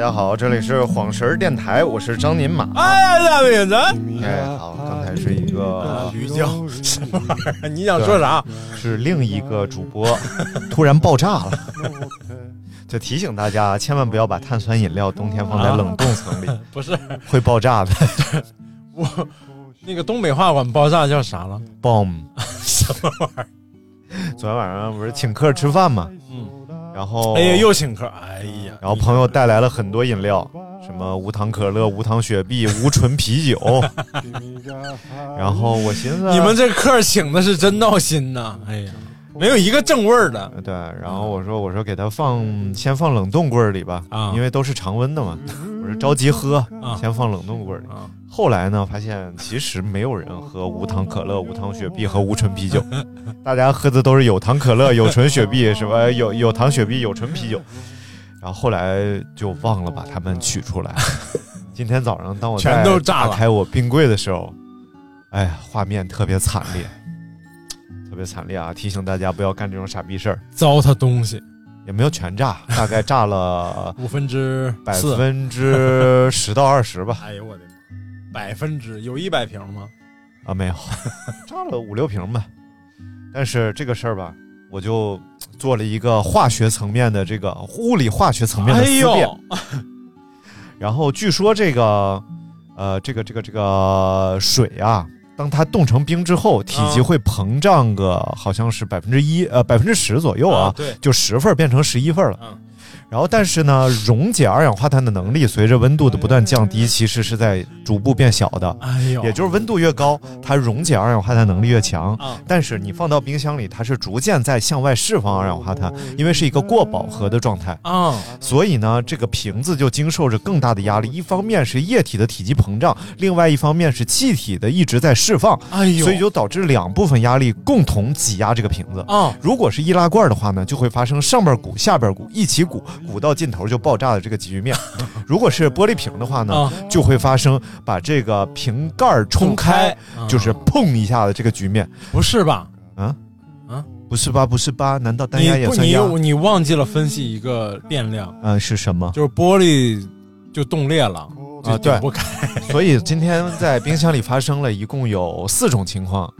大家好，这里是晃神儿电台，我是张宁马。哎，大饼子，哎，好，刚才是一个驴叫，什么玩意儿？你想说啥？是另一个主播突然爆炸了，就提醒大家千万不要把碳酸饮料冬天放在冷冻层里，不是会爆炸的。我，那个东北话管爆炸叫啥了？bomb。什么玩意儿？昨天晚上不是请客吃饭嘛，嗯，然后哎呀，又请客，哎呀，然后朋友带来了很多饮料，什么无糖可乐、无糖雪碧、无醇啤酒。然后我寻思，你们这客请的是真闹心呐！哎呀，没有一个正味儿的。对，然后我说我说给他放先放冷冻柜里吧，啊因为都是常温的嘛。着急喝，啊先放冷冻柜里。啊，后来呢，发现其实没有人喝无糖可乐、无糖雪碧和无醇啤酒，大家喝的都是有糖可乐、有醇雪碧，什么有有糖雪碧、有醇啤酒。然后后来就忘了把它们取出来。今天早上当我全都炸开我冰柜的时候，哎呀，画面特别惨烈，特别惨烈啊！提醒大家不要干这种傻逼事儿。糟蹋东西，也没有全炸，大概炸了 五分之百四。分之十到二十吧。哎呦我的妈！百分之有一百瓶吗？啊，没有，炸了五六瓶吧。但是这个事儿吧，我就做了一个化学层面的这个物理化学层面的哎思辨。呦，然后据说这个，呃，这个这个这个水啊，当它冻成冰之后，体积啊会膨胀个好像是百分之一，呃，百分之十左右啊，对，就十份变成十一份了。嗯然后，但是呢，溶解二氧化碳的能力随着温度的不断降低，其实是在逐步变小的。哎呦，也就是温度越高，它溶解二氧化碳能力越强。啊，但是你放到冰箱里，它是逐渐在向外释放二氧化碳，因为是一个过饱和的状态。啊，所以呢，这个瓶子就经受着更大的压力。一方面是液体的体积膨胀，另外一方面是气体的一直在释放，哎呦，所以就导致两部分压力共同挤压这个瓶子。啊，如果是易拉罐的话呢，就会发生上边鼓、下边鼓一起鼓，鼓到尽头就爆炸的这个局面。如果是玻璃瓶的话呢，啊就会发生把这个瓶盖儿冲开，啊就是砰一下的这个局面。不是吧？啊啊，不是吧？不是吧？难道单你压也算压？你忘记了分析一个变量，嗯、是什么？就是玻璃就冻裂了就啊对不开所以今天在冰箱里发生了一共有四种情况。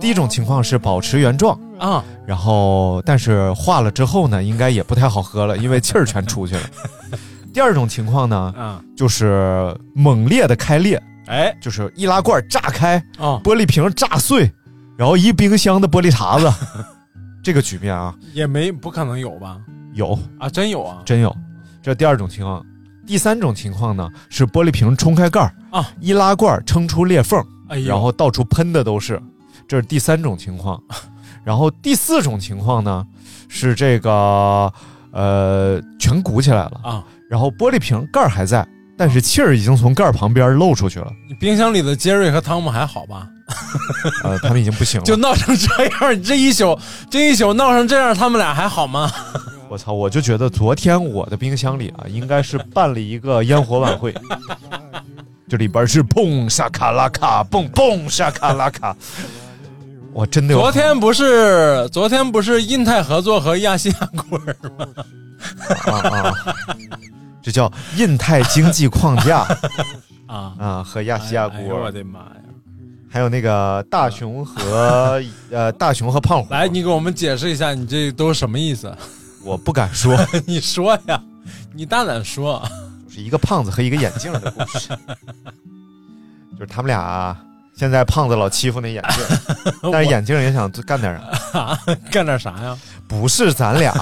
第一种情况是保持原状，啊！然后但是化了之后呢，应该也不太好喝了，因为气儿全出去了。第二种情况呢，啊，就是猛烈的开裂，哎就是易拉罐炸开，啊，玻璃瓶炸碎，然后一冰箱的玻璃碴子，这个局面啊，也没不可能有吧？有啊，真有啊！真有。这是第二种情况。第三种情况呢，是玻璃瓶冲开盖儿啊，易拉罐撑出裂缝，哎呦，然后到处喷的都是，这是第三种情况。然后第四种情况呢，是这个呃全鼓起来了，啊，然后玻璃瓶盖儿还在，但是气儿已经从盖儿旁边漏出去了，你冰箱里的杰瑞和汤姆还好吧？呃，他们已经不行了。就闹成这样，你这一宿这一宿闹成这样，他们俩还好吗？我操！我就觉得昨天我的冰箱里啊，应该是办了一个烟火晚会，这里边是蹦沙卡拉卡，蹦蹦沙卡拉卡。我真的有昨天不是昨天不是印太合作和亚细亚孤儿吗？啊啊，这叫印太经济框架 啊，啊，和亚细亚哎呦我，的妈呀！还有那个大熊和呃大熊和胖虎。来，你给我们解释一下，你这都是什么意思？我不敢说，你说呀，你大胆说。就是一个胖子和一个眼镜的故事，就是他们俩。现在胖子老欺负那眼镜，但是眼镜也想干点啥。啊，干点啥呀？不是咱俩，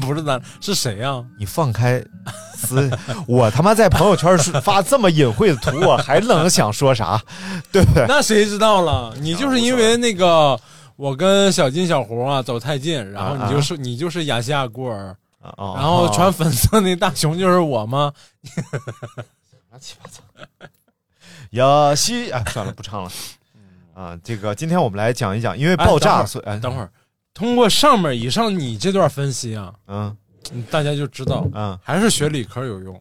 不是咱是谁呀？你放开思，我他妈在朋友圈发这么隐晦的图，我还能想说啥？对不对？那谁知道了？你就是因为那个我跟小金小胡啊走太近，然后你就是你就是亚细亚孤儿，哦然后穿粉色那大熊就是我吗？乱七八糟。亚西啊，算了，不唱了。啊，这个今天我们来讲一讲，因为爆炸，所以哎。等会儿，通过上面以上你这段分析啊，嗯嗯。大家就知道嗯，还是学理科有用，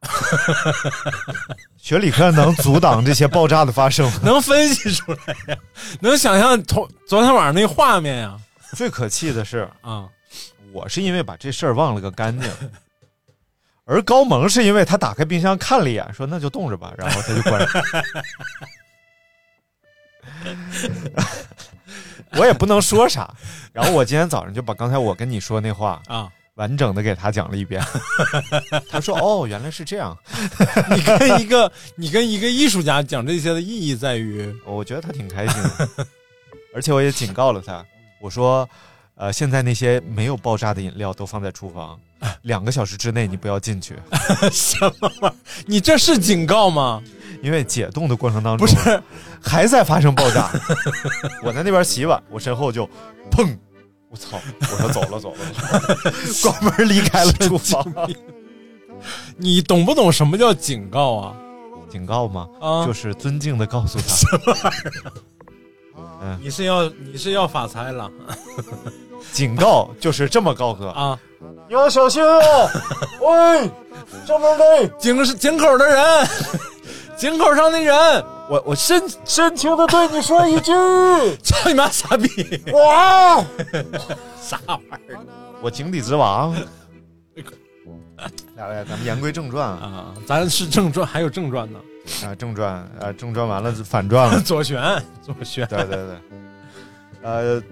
学理科能阻挡这些爆炸的发生。能分析出来呀，能想象昨昨天晚上那画面呀最可气的是，啊我是因为把这事儿忘了个干净，而高萌是因为他打开冰箱看了一眼，说那就冻着吧，然后他就关上。我也不能说啥，然后我今天早上就把刚才我跟你说那话啊，完整的给他讲了一遍。他说：“哦，原来是这样。你跟一个你跟一个艺术家讲这些的意义在于，我觉得他挺开心的，而且我也警告了他，我说，呃，现在那些没有爆炸的饮料都放在厨房，两个小时之内你不要进去。什么玩意儿？你这是警告吗？因为解冻的过程当中不是还在发生爆炸。我在那边洗碗，我身后就砰，我操！我说走了走了，关门离开了厨房。你懂不懂什么叫警告啊？警告吗？啊就是尊敬的告诉他，什么玩意儿？嗯，你是要你是要发财了 警告就是这么告诉他，啊？你要小心哦。喂，上面的，井是井口的人，井口上的人，我我深深情的对你说一句，操你妈傻逼！哇！啥玩意儿我井底之王。来来，咱们言归正传啊，啊？咱是正传，还有正传呢。啊正传啊正传完了反转了，左旋，左旋对对对，呃，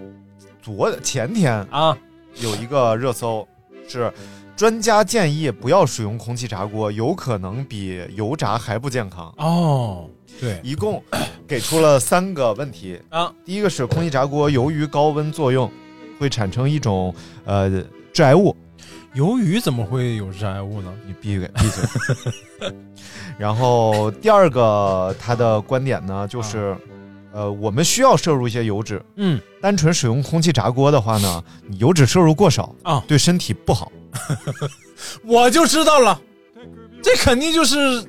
昨前天啊！有一个热搜是，专家建议不要使用空气炸锅，有可能比油炸还不健康。哦，对一共给出了三个问题，啊，第一个是空气炸锅由于高温作用，会产生一种呃致癌物，鱿鱼怎么会有致癌物呢？你闭嘴闭嘴。然后第二个他的观点呢，就是，呃，我们需要摄入一些油脂，嗯。单纯使用空气炸锅的话呢，你油脂摄入过少啊对身体不好。我就知道了，这肯定就是，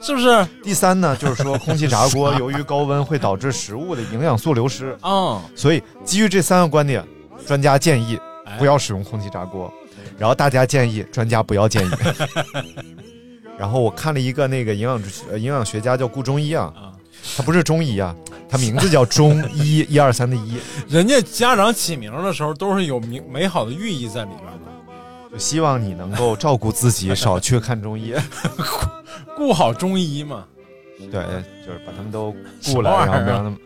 是不是？第三呢，就是说空气炸锅 由于高温会导致食物的营养素流失，啊、所以基于这三个观点，专家建议哎。不要使用空气炸锅，然后大家建议，专家不要建议。然后我看了一个那个营养呃营养学家叫顾中医啊，啊，他不是中医啊，他名字叫中医一二三的一，人家家长起名的时候都是有美美好的寓意在里边的，就希望你能够照顾自己，少去看中医。顾好中医嘛。对，就是把他们都雇来，然后不让他们。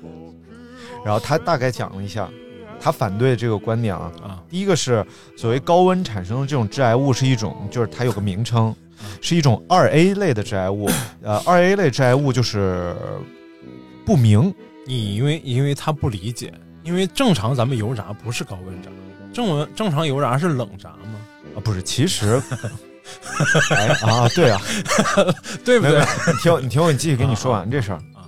然后他大概讲了一下，他反对这个观点啊。啊第一个是所谓高温产生的这种致癌物是一种，就是它有个名称，是一种二 A 类的致癌物。呃，二 A 类致癌物就是不明，你因为因为他不理解，因为正常咱们油炸不是高温炸，正文正常油炸是冷炸吗，啊，不是，其实，哎啊，对啊，对不对？你听我，你听我，你继续跟你说完这事儿啊。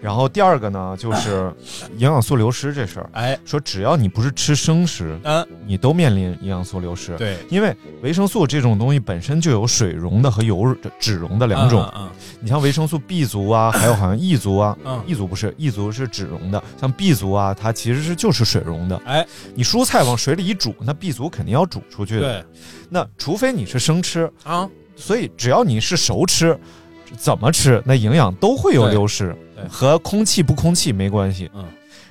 然后第二个呢，就是 营养素流失这事儿，哎，说只要你不是吃生食，嗯、你都面临营养素流失。对，因为维生素这种东西本身就有水溶的和油脂溶的两种。嗯你像维生素 B 族啊，还有好像 E 族啊嗯，E 族不是，E 族是脂溶的，像 B 族啊，它其实是就是水溶的。哎，你蔬菜往水里一煮，那 B 族肯定要煮出去的。对。那除非你是生吃，啊，所以只要你是熟吃，怎么吃那营养都会有流失和空气不空气没关系。嗯，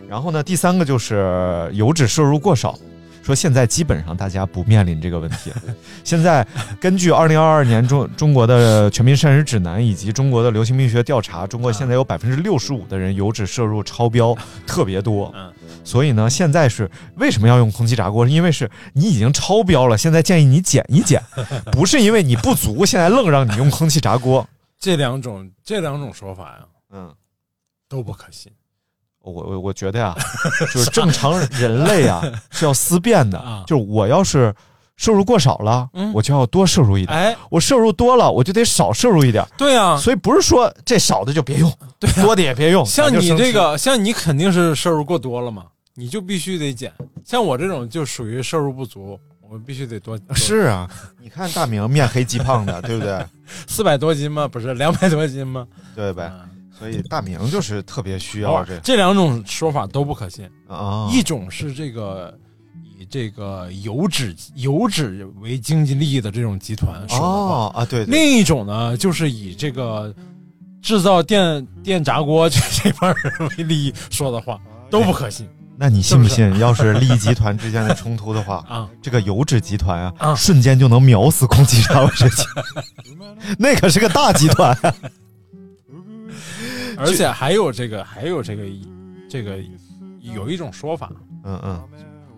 然后呢，第三个就是油脂摄入过少。说现在基本上大家不面临这个问题了。现在根据二零二二年中中国的全民膳食指南以及中国的流行病学调查，中国现在有百分之六十五的人油脂摄入超标，特别多。嗯，所以呢，现在是为什么要用空气炸锅？是因为是你已经超标了，现在建议你减一减，不是因为你不足，现在愣让你用空气炸锅。这两种这两种说法呀嗯，都不可信我我我觉得呀，就是正常人类啊 是要思辨的啊，就是我要是摄入过少了，嗯我就要多摄入一点；哎，我摄入多了，我就得少摄入一点。对呀、所以不是说这少的就别用，多的也别用。像你这个，像你肯定是摄入过多了嘛，你就必须得减。像我这种就属于摄入不足，我必须得多是啊，你看大明面黑肌胖的，对不对？四百多斤吗？不是两百多斤吗？对呗？嗯所以大明就是特别需要这这两种说法都不可信。啊，一种是这个以这个油脂油脂为经济利益的这种集团说的话，哦啊，对对，另一种呢就是以这个制造电电炸锅这这帮人为利益说的话都不可信。那你信不信？要是利益集团之间的冲突的话，啊，这个油脂集团啊，啊瞬间就能秒死空气炸锅事情，那可是个大集团。而且还有这个，还有这个，这个有一种说法，嗯嗯。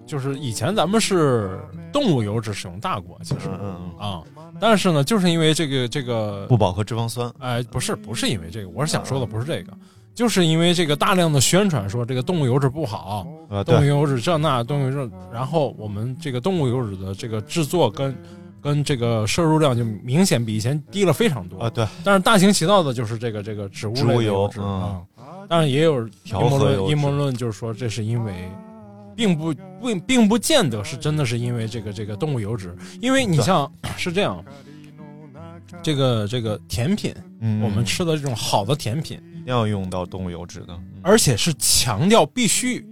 就是以前咱们是动物油脂使用大国，其实嗯嗯嗯，啊，但是呢，就是因为这个这个不饱和脂肪酸。哎，不是，不是因为这个，我是想说的不是这个，就是因为这个大量的宣传说这个动物油脂不好，呃，动物，油脂这那动物油脂，然后我们这个动物油脂的这个制作跟跟这个摄入量就明显比以前低了非常多。啊对，但是大行其道的就是这个这个植物油油脂嗯。啊，当然也有阴谋论，阴谋论就是说这是因为。并不不并不见得是真的是因为这个这个动物油脂，因为你像是这样，这个这个甜品，嗯，我们吃的这种好的甜品，一定要用到动物油脂的。嗯。而且是强调必须，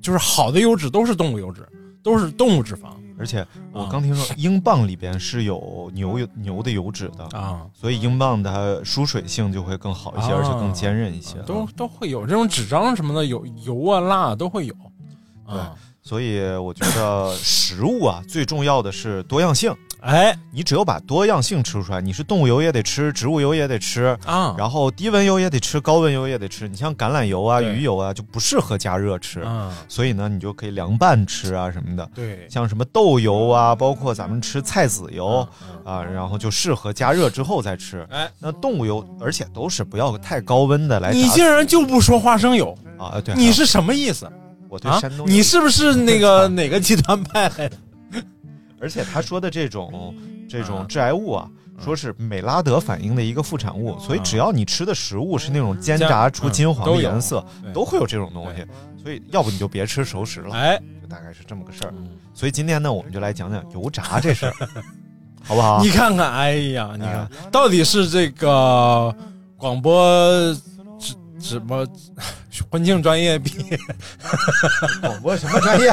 就是好的油脂都是动物油脂，都是动物脂肪而且我啊刚听说，英镑里边是有牛油牛的油脂的，啊，所以英镑它疏水性就会更好一些，啊而且更坚韧一些。都都会有这种纸张什么的，有油啊蜡啊都会有对。所以我觉得食物啊，最重要的是多样性。哎你只有把多样性吃出来，你是动物油也得吃，植物油也得吃，啊，然后低温油也得吃，高温油也得吃。你像橄榄油啊、鱼油啊，就不适合加热吃，啊，所以呢，你就可以凉拌吃啊什么的。对，像什么豆油啊，包括咱们吃菜籽油嗯啊，然后就适合加热之后再吃。哎，那动物油，而且都是不要太高温的来你竟然就不说花生油，啊！对，你是什么意思啊我对山？东，你是不是那个 哪个集团派来的？而且他说的这种这种啊致癌物啊，说是美拉德反应的一个副产物，所以只要你吃的食物是那种煎炸出金黄的颜色，对。都会有这种东西。所以要不你就别吃熟食了，哎，就大概是这么个事儿。嗯。所以今天呢，我们就来讲讲油炸这事儿，好不好？你看看，哎呀，你看啊，到底是这个广播什什么 婚庆专业毕业，广播什么专业？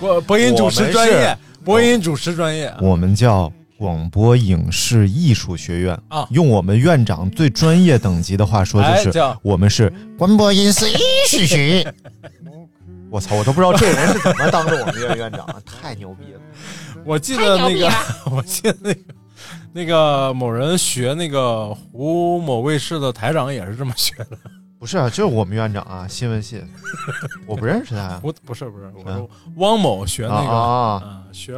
播播音主持专业播音主持专业啊我们叫广播影视艺术学院啊用我们院长最专业等级的话说，就是哎我们是广播影视艺术学院。我操，我都不知道这人是怎么当着我们院院长啊，太牛逼了！我记得那个，我记得那个那个某人学那个湖某卫视的台长也是这么学的。不是啊，就是我们院长啊，新闻系，我不认识他 呀。不不是不是，我说汪某学那个啊啊，学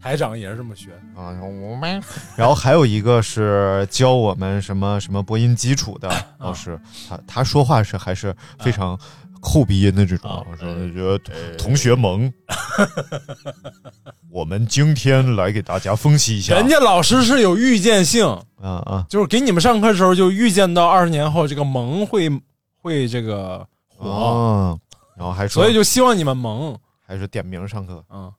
台长也是这么学。啊，我们。然后还有一个是教我们什么什么播音基础的 老师，他他说话是还是非常后鼻音的这种，我说觉得同学们，我们今天来给大家分析一下，人家老师是有预见性，啊啊就是给你们上课的时候就预见到二十年后这个萌会会这个火，哦，然后还说，所以就希望你们萌。还是点名上课，嗯，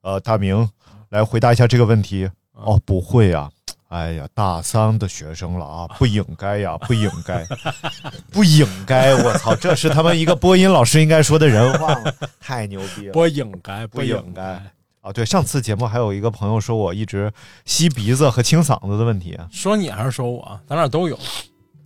呃，大明来回答一下这个问题。哦，不会啊。哎呀，大三的学生了啊，不应该呀，不应该，不应该！我操，这是他们一个播音老师应该说的人话吗？太牛逼了！不应该，不应应该啊！对，上次节目还有一个朋友说我一直吸鼻子和清嗓子的问题说你还是说我，咱俩都有，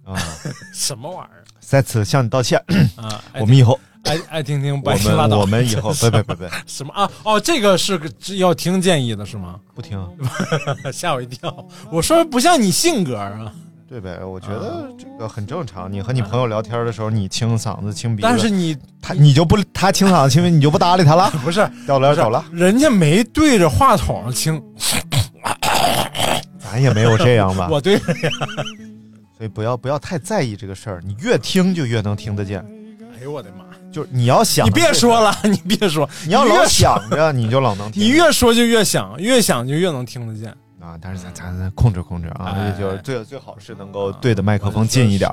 啊，什么玩意儿在此向你道歉。啊？我们以后，爱爱听听，不我爱听拉倒。们我们以后，不不不不，什么啊？哦，这个是个要听建议的是吗？不听，吓我一跳！我说不像你性格啊，对呗？我觉得这个很正常。你和你朋友聊天的时候，你清嗓子、清鼻子，但是你他你就不他清嗓子、清鼻，你就不搭理他了，不是掉脸走了。人家没对着话筒清，咱也没有这样吧？我对着呀。所以不要不要太在意这个事儿，你越听就越能听得见。哎呦我的妈！就是你要想，你别说，了，你别说，你要老想着，你就老能听。你越说就越想，越想就越能听得见。啊，但是咱咱咱控制控制啊，哎就是最最好是能够对着麦克风近一点。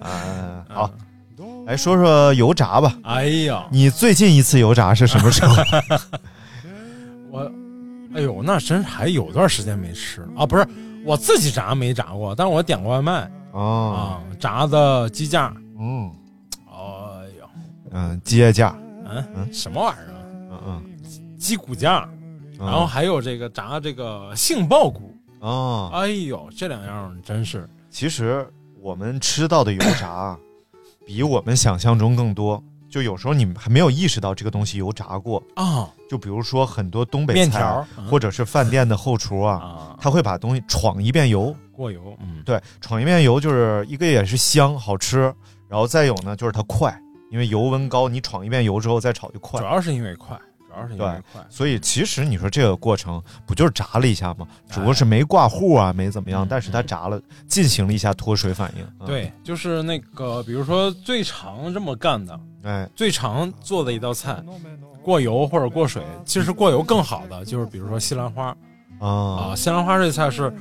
啊，好，来说说油炸吧。哎呀，你最近一次油炸是什么时候？我，哎呦，那真还有段时间没吃啊！不是我自己炸没炸过，但是我点过外卖哦，啊，炸的鸡架。嗯哎呦，嗯，鸡架，嗯嗯什么玩意儿啊？嗯嗯，鸡骨架，嗯然后还有这个炸这个杏鲍菇。哦，哎呦，这两样真是其实我们吃到的油炸啊，比我们想象中更多。就有时候你们还没有意识到这个东西油炸过啊。就比如说很多东北面条，或者是饭店的后厨啊，他会把东西闯一遍油，过油。嗯，对，闯一遍油就是一个也是香好吃，然后再有呢就是它快，因为油温高，你闯一遍油之后再炒就快。主要是因为快，主要是因为快。所以其实你说这个过程不就是炸了一下吗？主要是没挂糊啊，没怎么样，但是它炸了，进行了一下脱水反应。对，就是那个，比如说最常这么干的。哎，最常做的一道菜，过油或者过水，其实过油更好的就是比如说西兰花，啊西兰花这菜是，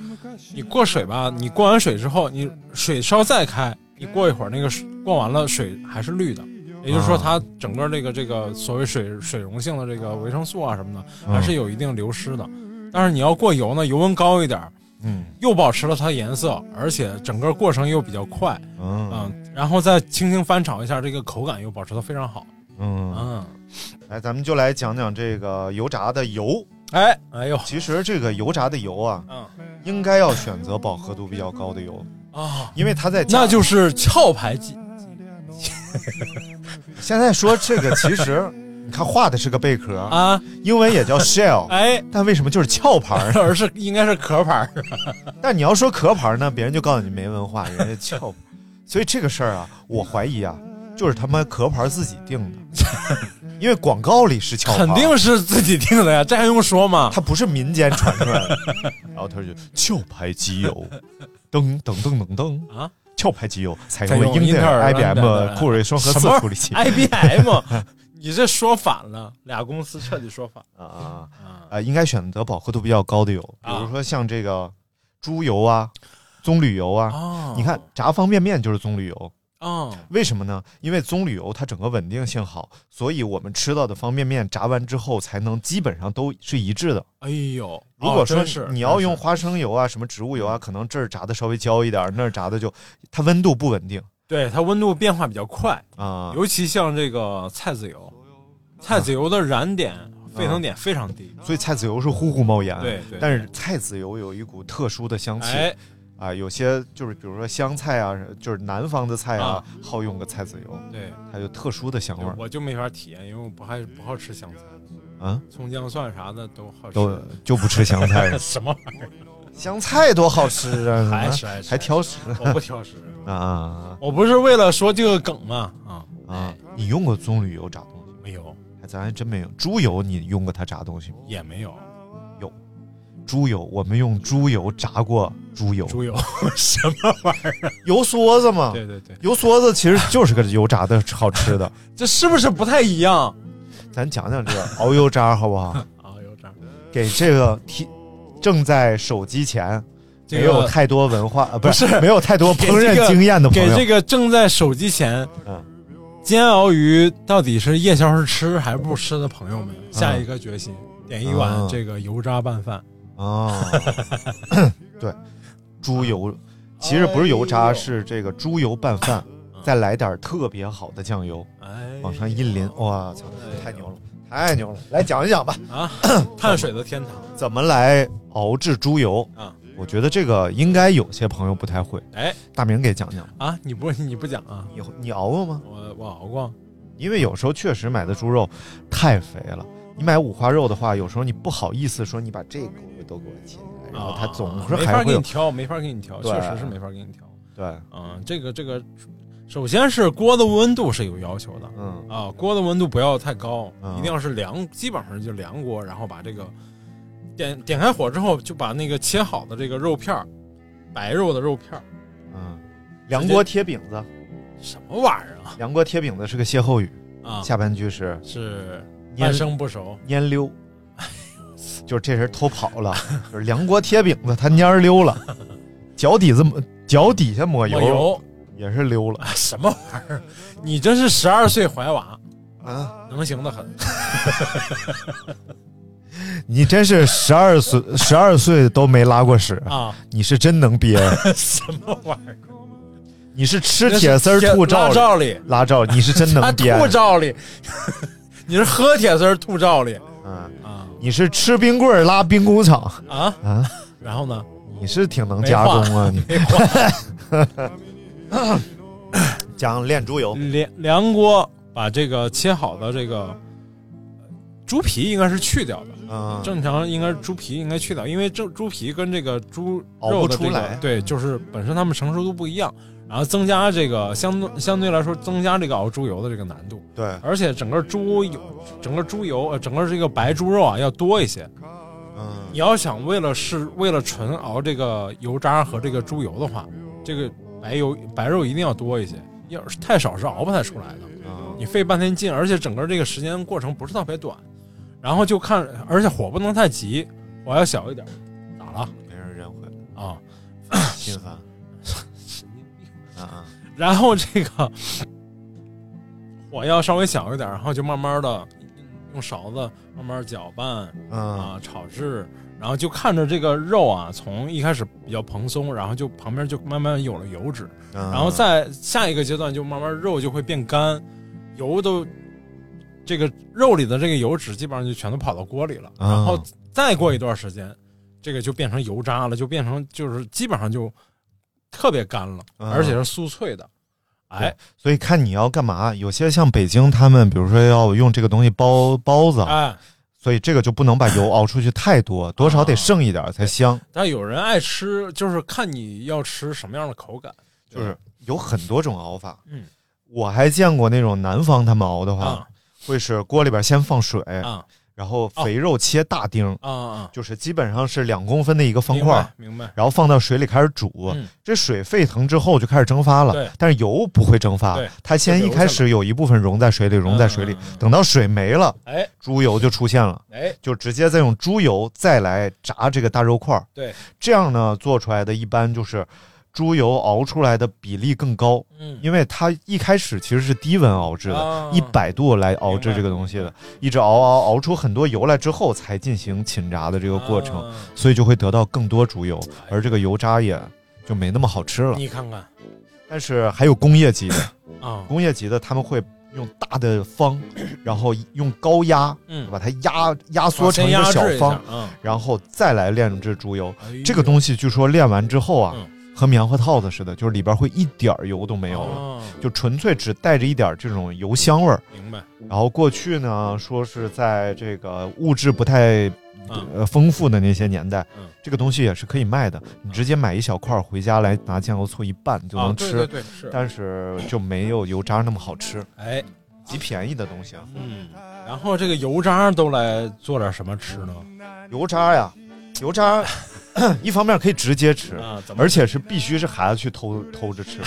你过水吧，你过完水之后，你水烧再开，你过一会儿那个过完了水还是绿的，也就是说它整个这个这个所谓水水溶性的这个维生素啊什么的还是有一定流失的，但是你要过油呢，油温高一点。嗯，又保持了它颜色，而且整个过程又比较快，嗯，然后再轻轻翻炒一下，这个口感又保持的非常好，嗯。嗯，来，咱们就来讲讲这个油炸的油，哎，哎呦，其实这个油炸的油啊，嗯，应该要选择饱和度比较高的油啊，因为它在那就是壳牌机，现在说这个其实。你看画的是个贝壳啊，英文也叫 shell，哎，但为什么就是壳牌 而是应该是壳牌但你要说壳牌呢，别人就告诉你没文化，人家壳。所以这个事儿啊，我怀疑啊，就是他妈壳牌自己定的，因为广告里是壳牌，肯定是自己定的呀，这还用说吗？它不是民间传出来的。然后他就壳牌机油，噔噔噔噔噔啊，壳牌机油采用了英特尔 IBM 酷睿双核四处理器，IBM。你这说反了，俩公司彻底说反了啊啊啊！应该选择饱和度比较高的油，比如说像这个猪油啊、棕榈油啊。你看炸方便面就是棕榈油啊？为什么呢？因为棕榈油它整个稳定性好，所以我们吃到的方便面炸完之后才能基本上都是一致的。哎呦，如果说你要用花生油啊、什么植物油啊，可能这儿炸的稍微焦一点，那儿炸的就它温度不稳定。对它温度变化比较快啊，尤其像这个菜籽油，菜籽油的燃点、沸腾点非常低，所以菜籽油是呼呼冒烟。对，但是菜籽油有一股特殊的香气，啊，有些就是比如说香菜啊，就是南方的菜啊，好用个菜籽油，对，它有特殊的香味。我就没法体验，因为我不还不好吃香菜，啊，葱姜蒜啥的都好吃，都 就不吃香菜。什么玩意儿？香菜多好吃啊！还还挑食？我不挑食 啊！我不是为了说这个梗吗？啊啊！你用过棕榈油炸东西没有？还咱还真没有。猪油你用过它炸东西吗？也没。有猪油，我们用猪油炸过猪油。猪油 什么玩意儿？油梭子嘛。对对对，油梭子其实就是个油炸的好吃的。这是不是不太一样？咱讲讲这个熬油渣好不好？熬油渣，给这个提。正在手机前，没有太多文化，不是没有太多烹饪经验的朋友，给这个正在手机前，嗯，煎熬鱼到底是夜宵是吃还是不吃的朋友们，下一个决心，点一碗这个油渣拌饭啊，对，猪油其实不是油渣，是这个猪油拌饭，再来点特别好的酱油，哎，往上一淋，哇操，太牛了！太牛了，来讲一讲吧。啊，碳水的天堂，怎么来熬制猪油啊？我觉得这个应该有些朋友不太会。哎，大明给讲讲啊？你不你不讲啊？你你熬过吗？我我熬过，因为有时候确实买的猪肉太肥了。你买五花肉的话，有时候你不好意思说你把这个都给我切下来，然后他总是没法给你挑，没法给你挑，确实是没法给你挑。对，嗯，这个这个。首先是锅的温度是有要求的，嗯啊，锅的温度不要太高，一定要是凉，基本上就凉锅，然后把这个点点开火之后，就把那个切好的这个肉片儿，白肉的肉片儿，嗯，凉锅贴饼子，什么玩意儿啊？凉锅贴饼子是个歇后语啊，下半句是是半生不熟，蔫溜，就是这人偷跑了，就是凉锅贴饼子，他蔫溜了，脚底子脚底下抹油。也是溜了，什么玩意儿？你这是十二岁怀娃啊，能行的很。你真是十二岁，十二岁都没拉过屎啊！你是真能憋。什么玩意儿？你是吃铁丝吐罩里拉罩，你是真能憋。吐罩里，你是喝铁丝吐罩里。啊啊，你是吃冰棍拉兵工厂啊啊？然后呢？你是挺能加工啊你。讲 炼猪油，凉凉锅把这个切好的这个猪皮应该是去掉的。嗯，正常应该是猪皮应该去掉，因为这猪皮跟这个猪肉的这个对，就是本身它们成熟度不一样，然后增加这个相相对来说增加这个熬猪油的这个难度。对，而且整个猪油，整个猪油呃，整个这个白猪肉啊要多一些。嗯，你要想为了是为了纯熬这个油渣和这个猪油的话，这个白油白肉一定要多一些，要是太少是熬不太出来的。嗯，你费半天劲，而且整个这个时间过程不是特别短。然后就看，而且火不能太急，火要小一点。咋了？没人认回来啊，心烦。神经病啊！然后这个火要稍微小一点，然后就慢慢的用勺子慢慢搅拌啊，炒制。然后就看着这个肉啊，从一开始比较蓬松，然后就旁边就慢慢有了油脂，然后在下一个阶段就慢慢肉就会变干，油都。这个肉里的这个油脂基本上就全都跑到锅里了，然后再过一段时间，这个就变成油渣了，就变成就是基本上就特别干了，而且是酥脆的。哎，所以看你要干嘛，有些像北京他们，比如说要用这个东西包包子，哎，所以这个就不能把油熬出去太多，多少得剩一点才香。但有人爱吃，就是看你要吃什么样的口感，就是有很多种熬法。嗯，我还见过那种南方他们熬的话。会是锅里边先放水，然后肥肉切大丁，就是基本上是两公分的一个方块，明白。然后放到水里开始煮，这水沸腾之后就开始蒸发了，但是油不会蒸发，它先一开始有一部分溶在水里，溶在水里，等到水没了，哎，猪油就出现了，哎，就直接再用猪油再来炸这个大肉块，对，这样呢做出来的一般就是。猪油熬出来的比例更高，嗯，因为它一开始其实是低温熬制的，一百度来熬制这个东西的，一直熬熬熬出很多油来之后，才进行浸炸的这个过程，所以就会得到更多猪油，而这个油渣也就没那么好吃了。你看看，但是还有工业级的 啊，工业级的他们会用大的方，然后用高压，嗯，把它压压缩成一个小方，嗯，然后再来炼制猪油。这个东西据说炼完之后啊。和棉花套子似的，就是里边会一点油都没有了，就纯粹只带着一点这种油香味儿。明白。然后过去呢，说是在这个物质不太呃丰富的那些年代，这个东西也是可以卖的。你直接买一小块回家来，拿酱油醋一拌就能吃。对对是。但是就没有油渣那么好吃。哎，极便宜的东西啊。嗯。然后这个油渣都来做点什么吃呢？油渣呀，油渣。一方面可以直接吃，而且是必须是孩子去偷偷着吃，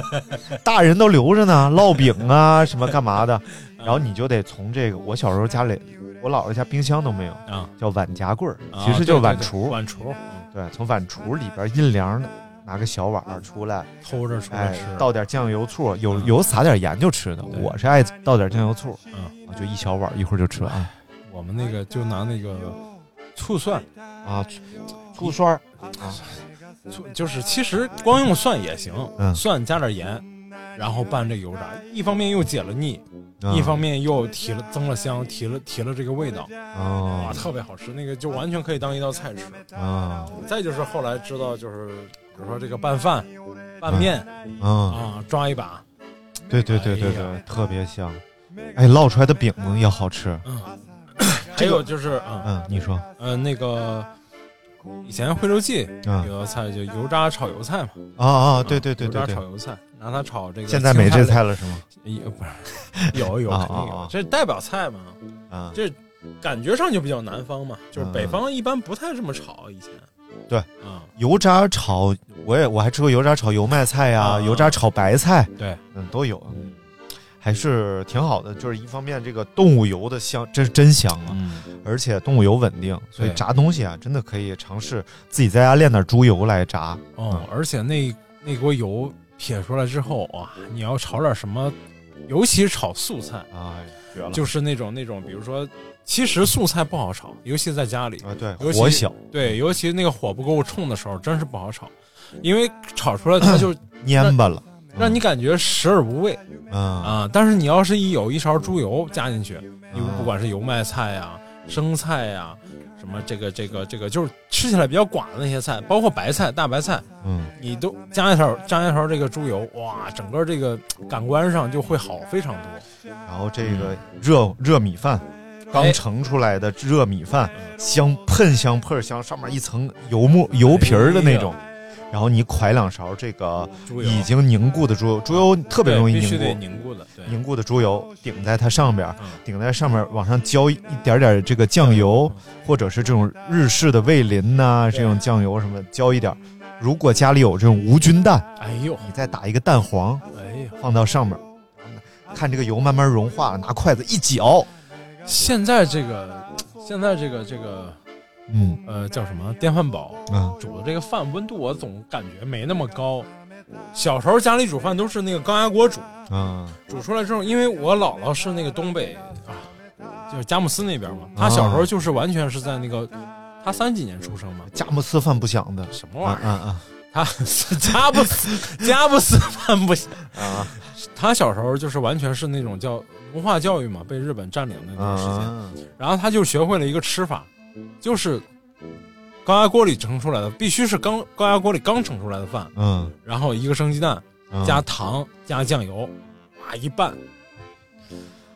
大人都留着呢，烙饼啊 什么干嘛的，然后你就得从这个，我小时候家里，我姥姥家冰箱都没有啊，叫碗夹棍儿，其实就是碗橱，碗橱，对，从碗橱里边阴凉的拿个小碗出来，偷着出来吃，倒点酱油醋，有有撒点盐就吃的，我是爱倒点酱油醋，嗯，就一小碗，一会儿就吃完。我们那个就拿那个醋蒜。啊。醋酸儿。啊，醋就是其实光用蒜也行，蒜加点盐，然后拌这油炸，一方面又解了腻，一方面又提了增了香，提了提了这个味道，啊，特别好吃，那个就完全可以当一道菜吃。啊。再就是后来知道，就是比如说这个拌饭、拌面啊，抓一把，对对对对对，特别香，哎，烙出来的饼也好吃。嗯，还有就是嗯，你说，嗯，那个。以前《徽州记》有道菜就油渣炒油菜嘛，啊啊，对对对油渣炒油菜，拿它炒这个。现在没这菜了是吗？有不是有有 肯定有，这代表菜嘛，啊，这感觉上就比较南方嘛，就是北方一般不太这么炒。以前对啊，油渣炒，我也我还吃过油渣炒油麦菜呀，油渣炒白菜，对，嗯，都有。还是挺好的，就是一方面这个动物油的香，这是真香啊！而且动物油稳定，所以炸东西啊，真的可以尝试自己在家炼点猪油来炸。哦，而且那那锅油撇出来之后啊，你要炒点什么，尤其是炒素菜啊，绝了！就是那种那种，比如说，其实素菜不好炒，尤其在家里啊，对，火小，对，尤其那个火不够冲的时候，真是不好炒，因为炒出来它就 蔫巴了。让你感觉食而不味，啊啊！但是你要是一有一勺猪油加进去，你不管是油麦菜呀、生菜呀，什么这个这个这个，就是吃起来比较寡的那些菜，包括白菜、大白菜，嗯，你都加一勺加一勺这个猪油，哇，整个这个感官上就会好非常多。然后这个热热米饭，刚盛出来的热米饭，香喷香喷香，上面一层油沫油皮儿的那种。然后你㧟两勺这个已经凝固的猪油，猪油特别容易凝固，凝固的，凝固的猪油顶在它上边，顶在上面往上浇一点点这个酱油，或者是这种日式的味淋呐，这种酱油什么浇一点。如果家里有这种无菌蛋，哎呦，你再打一个蛋黄，哎呀，放到上面，看这个油慢慢融化，拿筷子一搅。现在这个，现在这个这个。嗯，呃，叫什么电饭煲？啊，煮的这个饭温度我总感觉没那么高。小时候家里煮饭都是那个高压锅煮，啊，煮出来之后，因为我姥姥是那个东北啊，就是佳木斯那边嘛，她小时候就是完全是在那个，她三几年出生嘛，佳木斯饭不响的什么玩意儿？啊啊，她佳木斯佳木斯饭不响啊，她小时候就是完全是那种叫文化教育嘛，被日本占领的那段时间，然后她就学会了一个吃法。就是高压锅里盛出来的，必须是刚高压锅里刚盛出来的饭，嗯，然后一个生鸡蛋，加糖加酱油，哇一拌。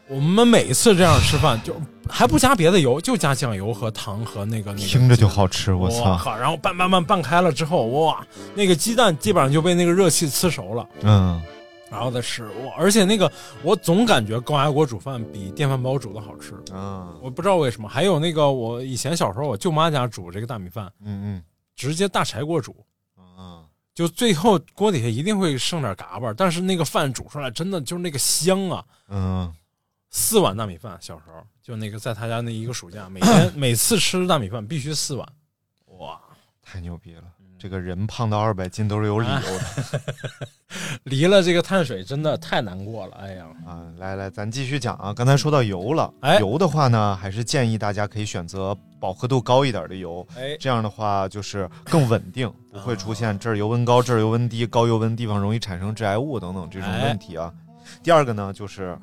我们每一次这样吃饭，就还不加别的油，就加酱油和糖和那个那个，听着就好吃，我操！然后拌拌拌拌开了之后，哇，那个鸡蛋基本上就被那个热气呲熟了，嗯。然后再吃我，而且那个我总感觉高压锅煮饭比电饭煲煮的好吃啊！我不知道为什么。还有那个我以前小时候我舅妈家煮这个大米饭，嗯嗯，直接大柴锅煮，啊，就最后锅底下一定会剩点嘎巴，但是那个饭煮出来真的就是那个香啊！嗯，四碗大米饭，小时候就那个在他家那一个暑假，每天 每次吃大米饭必须四碗，哇，太牛逼了！这个人胖到二百斤都是有理由的，离了这个碳水真的太难过了。哎呀，啊，来来，咱继续讲啊。刚才说到油了，哎，油的话呢，还是建议大家可以选择饱和度高一点的油，哎，这样的话就是更稳定，不会出现这儿油温高，这儿油温低，高油温地方容易产生致癌物等等这种问题啊。第二个呢，就是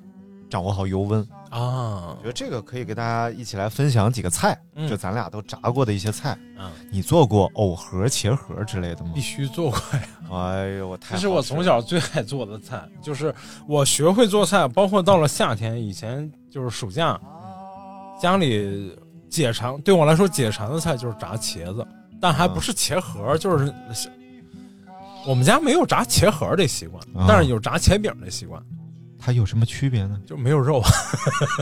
掌握好油温。啊，我觉得这个可以给大家一起来分享几个菜，就咱俩都炸过的一些菜。嗯，你做过藕盒、茄盒之类的吗？必须做过呀！哎呦，我太……这是我从小最爱做的菜，就是我学会做菜，包括到了夏天，以前就是暑假，家里解馋，对我来说解馋的菜就是炸茄子，但还不是茄盒，就是我们家没有炸茄盒的习惯，但是有炸茄饼的习惯。它有什么区别呢？就没有肉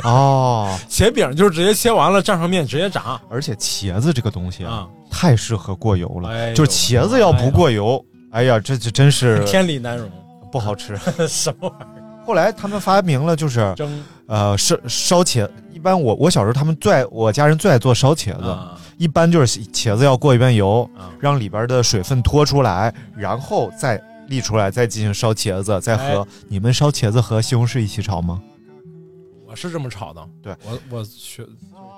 哦，茄饼就是直接切完了蘸上面直接炸，而且茄子这个东西啊，太适合过油了。就是茄子要不过油，哎呀，这这真是天理难容，不好吃。什么玩意儿？后来他们发明了就是蒸，呃，烧烧茄。一般我我小时候他们最爱，我家人最爱做烧茄子，一般就是茄子要过一遍油，让里边的水分脱出来，然后再。沥出来再进行烧茄子，再和你们烧茄子和西红柿一起炒吗？我是这么炒的，对我我学，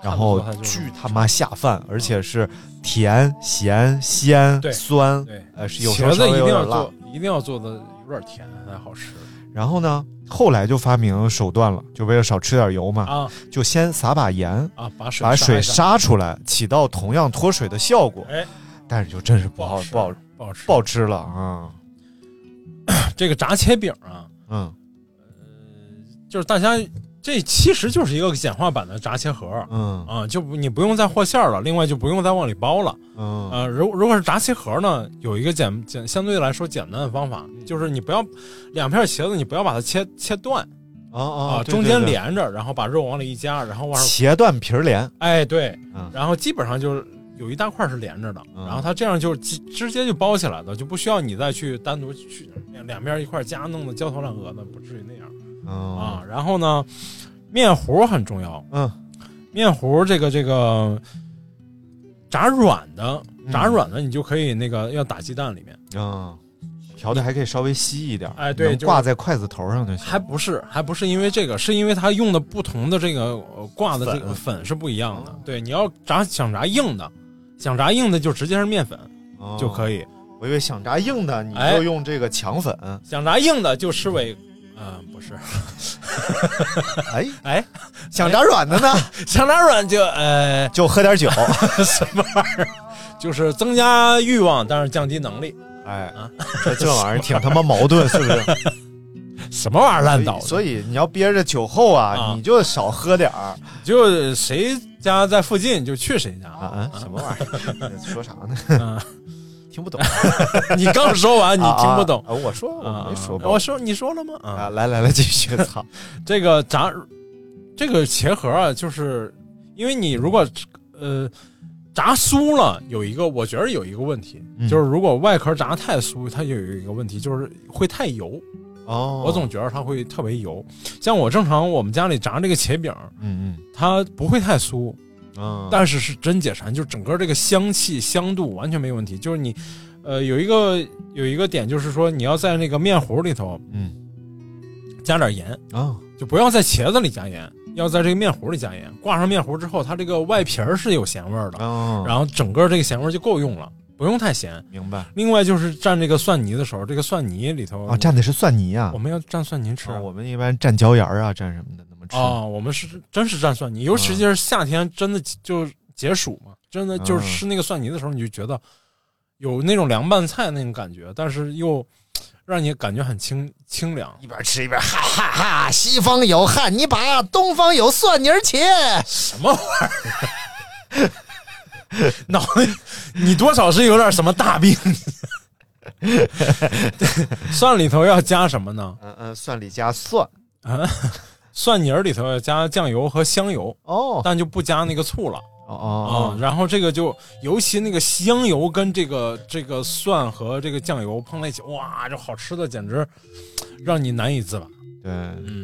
然后巨他妈下饭，而且是甜咸鲜酸，对，呃，有茄子一定要做，一定要做的有点甜才好吃。然后呢，后来就发明手段了，就为了少吃点油嘛，啊，就先撒把盐啊，把水把水杀出来，起到同样脱水的效果。哎，但是就真是不好不好不好吃不好吃了啊。这个炸茄饼啊，嗯，呃，就是大家这其实就是一个简化版的炸茄盒，嗯。啊，就你不用再和馅了，另外就不用再往里包了，嗯。呃，如如果是炸茄盒呢，有一个简简相对来说简单的方法，就是你不要两片茄子，你不要把它切切断，啊啊，中间连着，然后把肉往里一夹，然后往上切断皮儿连，哎对，然后基本上就是。有一大块是连着的，然后它这样就直直接就包起来了，就不需要你再去单独去两边一块夹，弄得焦头烂额的，不至于那样啊。然后呢，面糊很重要，嗯，面糊这个这个炸软的，炸软的你就可以那个要打鸡蛋里面啊，调的还可以稍微稀一点，哎，对，挂在筷子头上就行。还不是还不是因为这个，是因为它用的不同的这个挂的这个粉是不一样的。对，你要炸想炸硬的。想炸硬的就直接是面粉就可以，我以为想炸硬的你就用这个强粉。想炸硬的就吃为，嗯，不是。哎哎，想炸软的呢？想炸软就呃，就喝点酒。什么玩意儿？就是增加欲望，但是降低能力。哎啊，这这玩意儿挺他妈矛盾，是不是？什么玩意儿烂倒？所以你要憋着酒后啊，你就少喝点儿。就谁家在附近就去谁家啊？什么玩意儿？说啥呢？听不懂。你刚说完，你听不懂。我说我没说，我说你说了吗？啊，来来来，继续。操，这个炸这个茄盒啊，就是因为你如果呃炸酥了，有一个我觉得有一个问题，就是如果外壳炸太酥，它就有一个问题，就是会太油。哦，我总觉得它会特别油。像我正常我们家里炸这个茄饼，嗯嗯，它不会太酥。嗯，但是是真解馋，就整个这个香气香度完全没问题。就是你，呃，有一个有一个点，就是说你要在那个面糊里头，嗯，加点盐啊，就不要在茄子里加盐，要在这个面糊里加盐。挂上面糊之后，它这个外皮儿是有咸味儿的，然后整个这个咸味儿就够用了，不用太咸。明白。另外就是蘸这个蒜泥的时候，这个蒜泥里头啊，蘸的是蒜泥啊。我们要蘸蒜泥吃，我们一般蘸椒盐啊，蘸什么的那么吃。啊，我们是真是蘸蒜泥，尤其是夏天，真的就解暑嘛，真的就是吃那个蒜泥的时候，你就觉得有那种凉拌菜那种感觉，但是又让你感觉很清清凉。一边吃一边哈哈哈！西方有汉尼拔，东方有蒜泥茄，什么玩意儿？脑袋，你多少是有点什么大病？蒜里头要加什么呢？嗯嗯，蒜里加蒜啊。蒜泥儿里头要加酱油和香油哦，但就不加那个醋了哦哦。然后这个就尤其那个香油跟这个这个蒜和这个酱油碰在一起，哇，这好吃的简直让你难以自拔。对，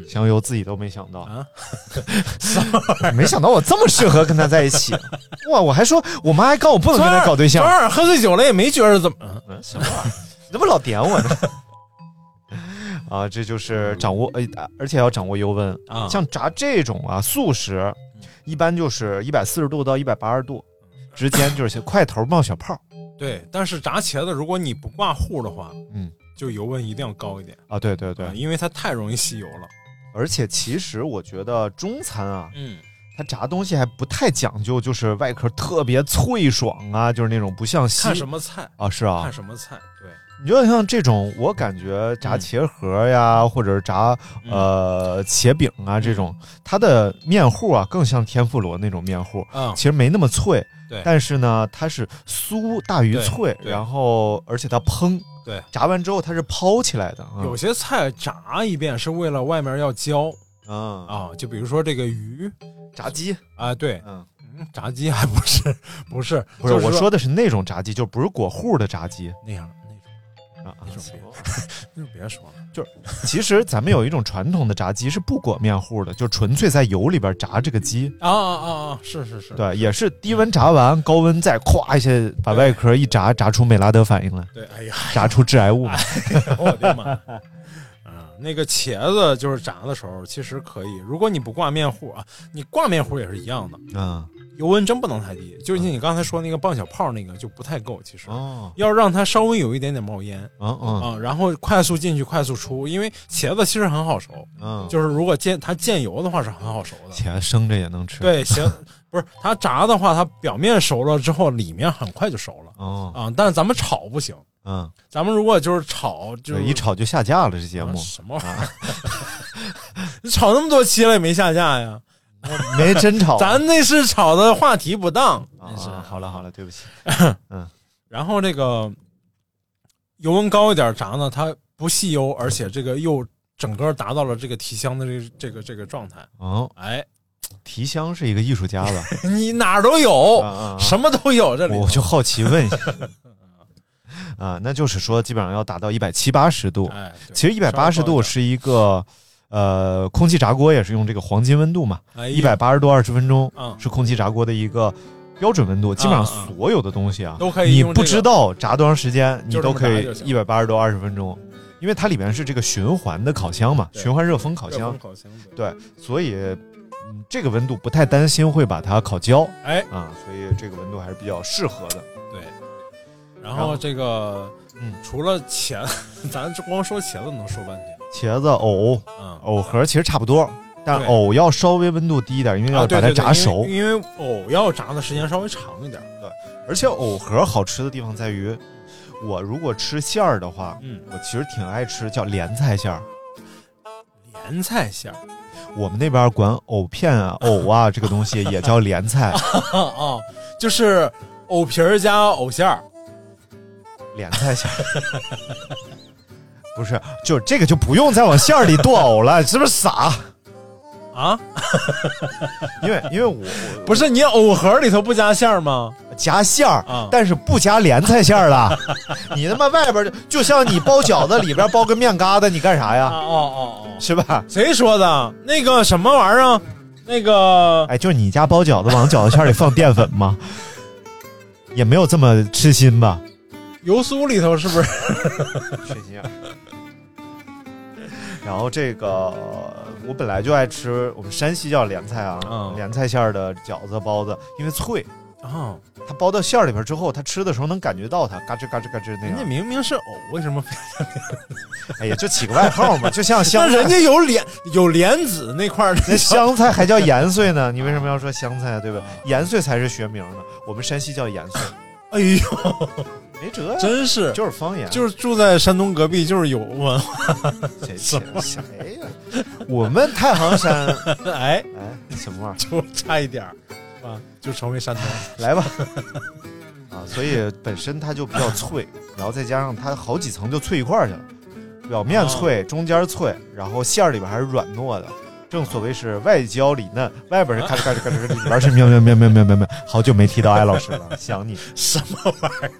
香油自己都没想到啊，没想到我这么适合跟他在一起。哇，我还说我妈还告我不能跟他搞对象。昨晚喝醉酒了也没觉得怎么，什么玩意儿？你怎么老点我呢？啊，这就是掌握呃，而且要掌握油温啊。像炸这种啊素食，一般就是一百四十度到一百八十度之间，就是快头冒小泡。对，但是炸茄子，如果你不挂糊的话，嗯，就油温一定要高一点。啊。对对对，因为它太容易吸油了。而且其实我觉得中餐啊，嗯，它炸东西还不太讲究，就是外壳特别脆爽啊，就是那种不像西看什么菜。啊，是啊，看什么菜，对。你就像这种，我感觉炸茄盒呀，或者是炸呃茄饼啊这种，它的面糊啊更像天妇罗那种面糊，其实没那么脆，对，但是呢，它是酥大于脆，然后而且它烹，对，炸完之后它是抛起来的。有些菜炸一遍是为了外面要焦，啊。啊，就比如说这个鱼。炸鸡。啊，对，嗯。炸鸡还不是不是不是，我说的是那种炸鸡，就不是裹糊的炸鸡。那样。啊，那种别，那就别说了。就是，其实咱们有一种传统的炸鸡是不裹面糊的，就纯粹在油里边炸这个鸡。啊啊啊啊！是是是，对，也是低温炸完，高温再咵一下把外壳一炸，炸出美拉德反应来。对，哎呀，炸出致癌物。我的妈！啊，那个茄子就是炸的时候，其实可以，如果你不挂面糊啊，你挂面糊也是一样的啊。油温真不能太低，就像你刚才说那个棒小泡那个就不太够，其实。哦，要让它稍微有一点点冒烟，嗯嗯。啊，然后快速进去，快速出，因为茄子其实很好熟，嗯，就是如果见它见油的话是很好熟的，茄子生着也能吃，对，行，不是它炸的话，它表面熟了之后，里面很快就熟了，哦。啊，但是咱们炒不行，嗯，咱们如果就是炒，就一炒就下架了，这节目。什么玩意儿？你炒那么多期了也没下架呀？没真炒，咱那是炒的话题不当。啊，好了好了，对不起。嗯，然后这个油温高一点炸呢，它不吸油，而且这个又整个达到了这个提香的这这个这个状态。哦，哎，提香是一个艺术家吧？你哪儿都有，什么都有。这里我就好奇问一下。啊，那就是说，基本上要达到一百七八十度。哎，其实一百八十度是一个。呃，空气炸锅也是用这个黄金温度嘛，一百八十度二十分钟，是空气炸锅的一个标准温度。基本上所有的东西啊，都可以。你不知道炸多长时间，你都可以一百八十度二十分钟，因为它里面是这个循环的烤箱嘛，循环热风烤箱。对，所以嗯，这个温度不太担心会把它烤焦。哎啊，所以这个温度还是比较适合的。对，然后这个嗯，除了茄子，咱光说茄子能说半天。茄子、藕，嗯，藕盒其实差不多，但对藕要稍微温度低一点，因为要啊，对把它对对炸熟。因为因为藕要炸的时间稍微长一点。对而且藕盒好吃的地方在于，我如果吃馅儿的话，嗯，我其实挺爱吃叫莲菜馅儿。莲菜馅儿我们那边管藕片啊、藕啊这个东西也叫莲菜，啊，就是藕皮儿加藕馅儿。莲菜馅儿。不是，就这个就不用再往馅儿里剁藕了，是不是傻？啊，因为因为我我 不是你藕盒里头不加馅儿吗？加馅儿，啊但是不加莲菜馅儿了。你他妈外边就就像你包饺子里边包个面疙瘩，你干啥啊呀？哦哦哦，是吧？谁说的？那个什么玩意儿啊？那个哎，就是你家包饺子往饺子馅儿里放淀粉吗？也没有这么痴心吧？油酥里头是不是？水晶。然后这个我本来就爱吃，我们山西叫莲菜啊，嗯。莲菜馅儿的饺子包子，因为脆，啊，它包到馅儿里边之后，它吃的时候能感觉到它嘎吱嘎吱嘎吱那人家样。明明是藕，为什么非？哎呀，就起个外号嘛，就像 香菜，那人家有莲有莲子那块儿 那香菜还叫盐碎呢，你为什么要说香菜对吧？盐碎才是学名呢，我们山西叫盐碎，哎呦，没辙呀，真是就是方言，就是住在山东隔壁，就是有文化。谁谁谁呀？我们太行山，哎，哎，什么玩意儿？就差一点儿，啊？就成为山东。来吧。啊，所以本身它就比较脆，然后再加上它好几层就脆一块儿去了，表面脆，中间脆，然后馅儿里边还是软糯的。正所谓是外焦里嫩，外边是咔哧咔哧咔哧，里边是喵喵喵喵喵喵喵。好久没提到艾老师了，想你。什么玩意儿？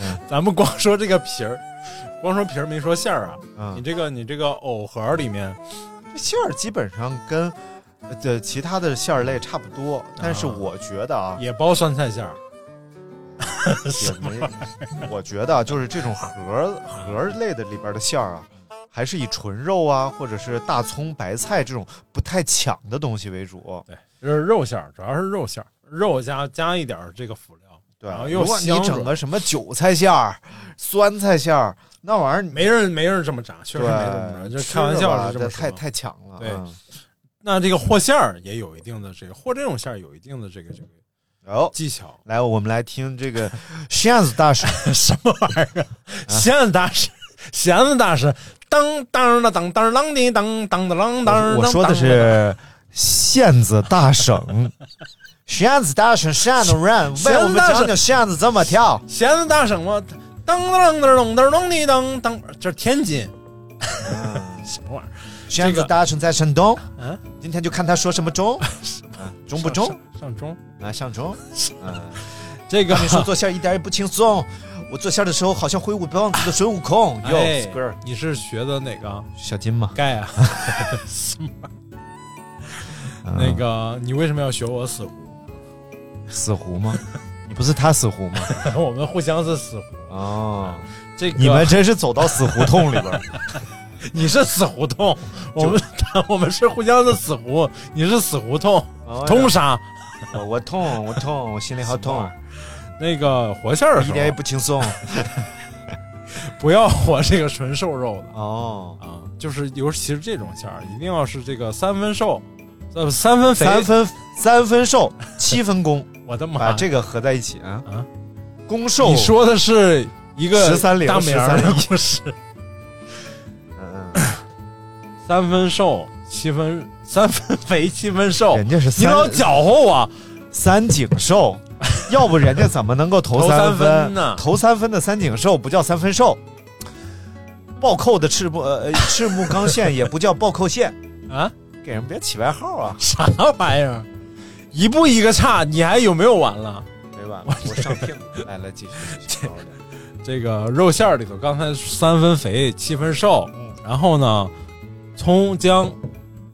嗯咱们光说这个皮儿，光说皮儿没说馅儿啊。你嗯，这个你这个藕盒里面，这馅儿基本上跟呃这其他的馅儿类差不多，但是我觉得啊，也包酸菜馅儿。也没，我觉得啊就是这种盒盒类的里边的馅儿啊，还是以纯肉啊，或者是大葱、白菜这种不太抢的东西为主。对，就是肉馅儿，主要是肉馅儿，肉加加一点儿这个辅料。对啊然后，又如果你整个什么韭菜馅儿、酸菜馅儿，那玩意儿没人没人这么炸，确实对没这么炸，就开玩笑是这么说。太太强了。对嗯那这个和馅儿也有一定的这个和这种馅儿有一定的这个这个哦，技巧。来，我们来听这个扇子大师。什么玩意儿啊？弦子大师，弦子大师，当当的当当啷的当当的啷当。我说的是线子大省。弦子大省扇子人，为我们讲讲弦子怎么跳。弦子大省吗？噔噔噔噔噔噔的噔噔，这是天津嗯什么玩意儿？弦子大省在山东，嗯，今天就看他说什么中，嗯中不中上？中？啊，上中。嗯，这个你说做馅一点也不轻松，我做馅的时候好像挥舞棒子的孙悟空。哟哎 s q u i r 你是学的哪个？小金吗，盖啊？什么？嗯那个你为什么要学我死胡？死胡吗？你 不是他死胡吗？我们互相是死胡。哦，这个你们真是走到死胡同里边。你是死胡同，我们我们是互相的死胡，你是死胡同，哦通杀。我我痛，我痛，我心里好痛，那个活馅儿一点也，不轻松。不要活这个纯瘦肉的哦，啊，就是尤其是这种馅儿，一定要是这个三分瘦，呃，三分肥。三分三分瘦，七分公，我的妈！把这个合在一起啊啊，公瘦。你说的是一个十三零大名儿13不是嗯，嗯 三分瘦，七分三分肥，七分瘦。人家是你老三搅和我，三井寿，要不人家怎么能够投投三分分呢投三分的三井寿不叫三分瘦，暴扣的赤木呃呃赤木刚宪也不叫暴扣线，啊？给人别起外号啊，啥玩意儿？一步一个差，你还有没有完了？没完了，我上听。来来继续，这个肉馅儿里头，刚才三分肥，七分瘦，然后呢，葱姜，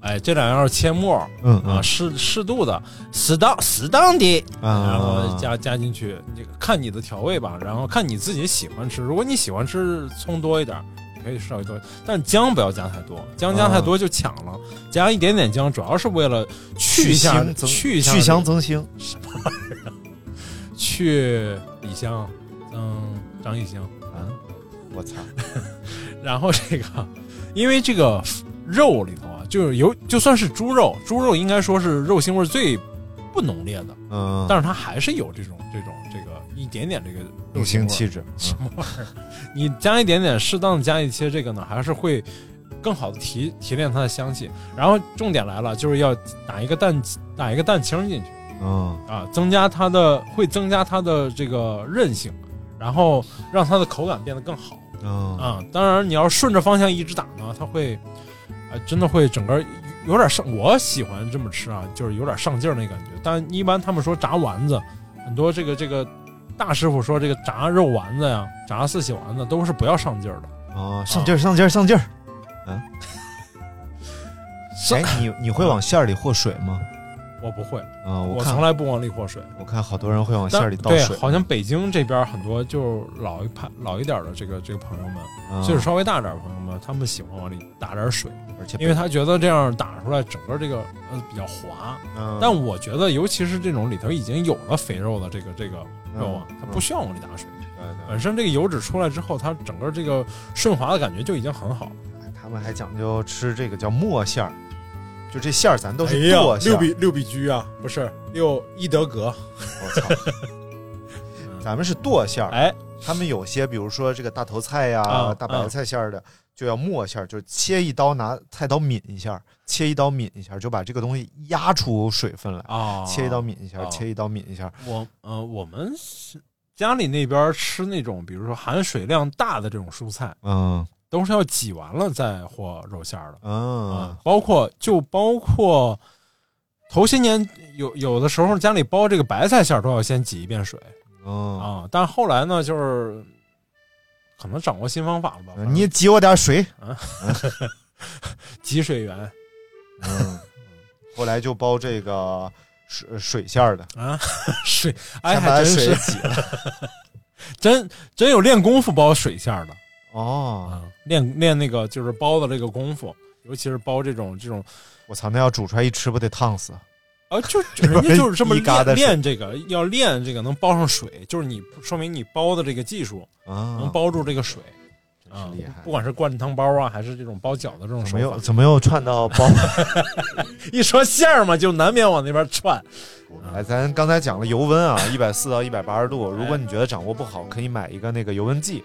哎，这两样切末嗯啊，适适度的，适当适当的，啊然后加加进去，这个看你的调味吧，然后看你自己喜欢吃。如果你喜欢吃葱多一点，你可以稍微多，但姜不要加太多，姜加太多就抢了。加一点点姜，主要是为了去一下腥增去一下去香增腥，去李湘，嗯，张艺兴。啊，我操！然后这个，因为这个肉里头啊，就是有就算是猪肉，猪肉应该说是肉腥味最不浓烈的，嗯，但是它还是有这种这种这个一点点这个肉腥气质。什么玩意儿？你加一点点，适当的加一些这个呢，还是会更好的提提炼它的香气。然后重点来了，就是要打一个蛋打一个蛋清进去，嗯啊，增加它的会增加它的这个韧性，然后让它的口感变得更好。嗯啊，当然你要顺着方向一直打呢，它会，呃，真的会整个有点上。我喜欢这么吃啊，就是有点上劲儿那感觉。但一般他们说炸丸子，很多这个这个大师傅说这个炸肉丸子呀，炸四喜丸子都是不要上劲儿的啊，上劲儿上劲儿上劲儿。嗯，哎，你你会往馅儿里和水吗？我不会啊，我从来不往里和水。我看好多人会往馅里倒水。对，好像北京这边很多就是老一派老一点的这个这个朋友们，岁数稍微大点的朋友们，他们喜欢往里打点水，而且因为他觉得这样打出来整个这个呃比较滑。嗯。但我觉得，尤其是这种里头已经有了肥肉的这个这个肉啊，它不需要往里打水。对对。本身这个油脂出来之后，它整个这个顺滑的感觉就已经很好了。他们还讲究吃这个叫墨馅儿。就这馅儿，咱都是剁馅。六比六比居啊，不是六一德格。我操！咱们是剁馅儿。哎，他们有些，比如说这个大头菜呀、大白菜馅儿的，就要磨馅儿，就切一刀，拿菜刀抿一下，切一刀抿一下，就把这个东西压出水分来啊。切一刀抿一下，切一刀抿一下。我呃，我们是家里那边吃那种，比如说含水量大的这种蔬菜，嗯。都是要挤完了再和肉馅儿的，嗯，包括就包括头些年有有的时候家里包这个白菜馅儿都要先挤一遍水，嗯啊，但后来呢就是可能掌握新方法了吧？你挤我点水啊，挤水源，嗯，后来就包这个水水馅儿的啊，水哎还真是挤了，真真有练功夫包水馅儿的。哦，练练那个就是包的这个功夫，尤其是包这种这种，我操，那要煮出来一吃不得烫死？啊，就人家就是这么练练这个，要练这个能包上水，就是你说明你包的这个技术啊，能包住这个水，厉害。不管是灌汤包啊，还是这种包饺子这种怎么又怎么又串到包？一说馅儿嘛，就难免往那边串。哎，咱刚才讲了油温啊，一百四到一百八十度。如果你觉得掌握不好，可以买一个那个油温计。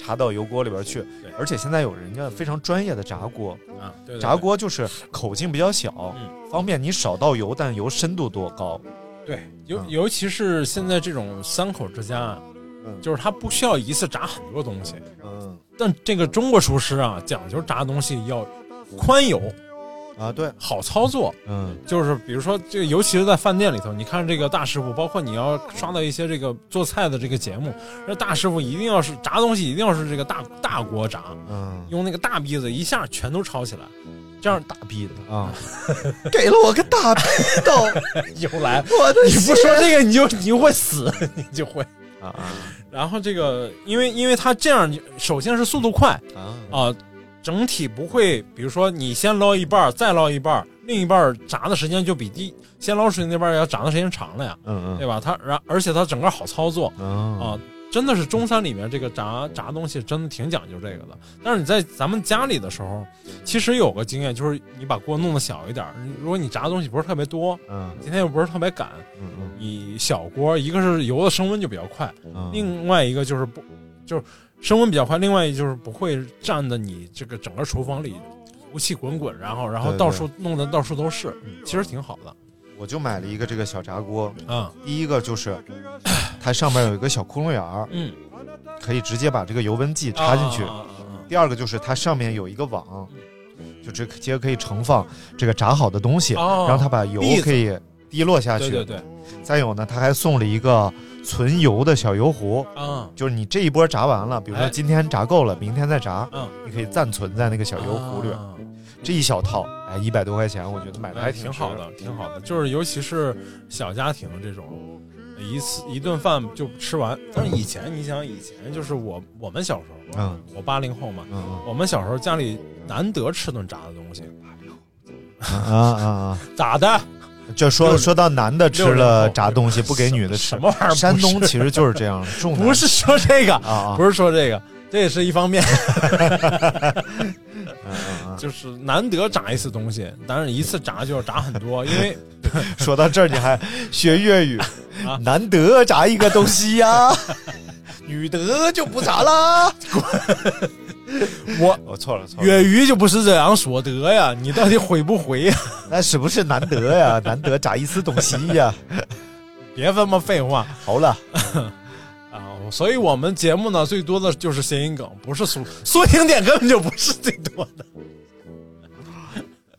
插到油锅里边去，而且现在有人家非常专业的炸锅啊，炸锅就是口径比较小，方便你少倒油，但油深度多高。对，尤尤其是现在这种三口之家，就是它不需要一次炸很多东西。嗯，但这个中国厨师啊，讲究炸东西要宽油。啊，对，好操作，嗯，就是比如说这个，尤其是在饭店里头，你看这个大师傅，包括你要刷到一些这个做菜的这个节目，那大师傅一定要是炸东西，一定要是这个大大锅炸，嗯，用那个大篦子一下全都抄起来，这样大篦子。啊，给了我个大逼斗，又来，我的，你不说这个你就你就会死，你就会。啊，然后这个，因为因为它这样，首先是速度快啊啊。整体不会，比如说你先捞一半，再捞一半，另一半炸的时间就比第先捞出去那半要炸的时间长了呀，嗯嗯，对吧？它然而且它整个好操作啊，真的是中餐里面这个炸炸东西真的挺讲究这个的。但是你在咱们家里的时候，其实有个经验就是你把锅弄得小一点，如果你炸的东西不是特别多，嗯，今天又不是特别赶，嗯嗯，你小锅一个是油的升温就比较快，嗯，另外一个就是不就是。升温比较快，另外一就是不会占的你这个整个厨房里油气滚滚，然后然后到处弄得到处都是，其实挺好的。我就买了一个这个小炸锅，嗯，第一个就是它上面有一个小窟窿眼儿，嗯，可以直接把这个油温计插进去。第二个就是它上面有一个网，就直接可以盛放这个炸好的东西，然后它把油可以滴落下去。对对对。再有呢，它还送了一个。存油的小油壶啊，就是你这一波炸完了，比如说今天炸够了，明天再炸，嗯，你可以暂存在那个小油壶里。这一小套，哎，一百多块钱，我觉得买的还挺好的，挺好的。就是尤其是小家庭这种，一次一顿饭就吃完。但是以前你想，以前就是我我们小时候，嗯，我八零后嘛，嗯，我们小时候家里难得吃顿炸的东西。啊啊啊！咋的？就说说到男的吃了炸东西不给女的吃，什么玩意儿？山东其实就是这样，不是说这个啊，不是说这个，这也是一方面。就是难得炸一次东西，当然一次炸就要炸很多，因为 说到这儿你还学粤语，难得炸一个东西呀，女德就不炸啦。我我错了错了，粤语就不是这样说得呀，你到底会不会呀？那是不是难得呀？难得炸一次东西呀？别这么废话，好了。所以我们节目呢，最多的就是谐音梗，不是苏苏醒点根本就不是最多的。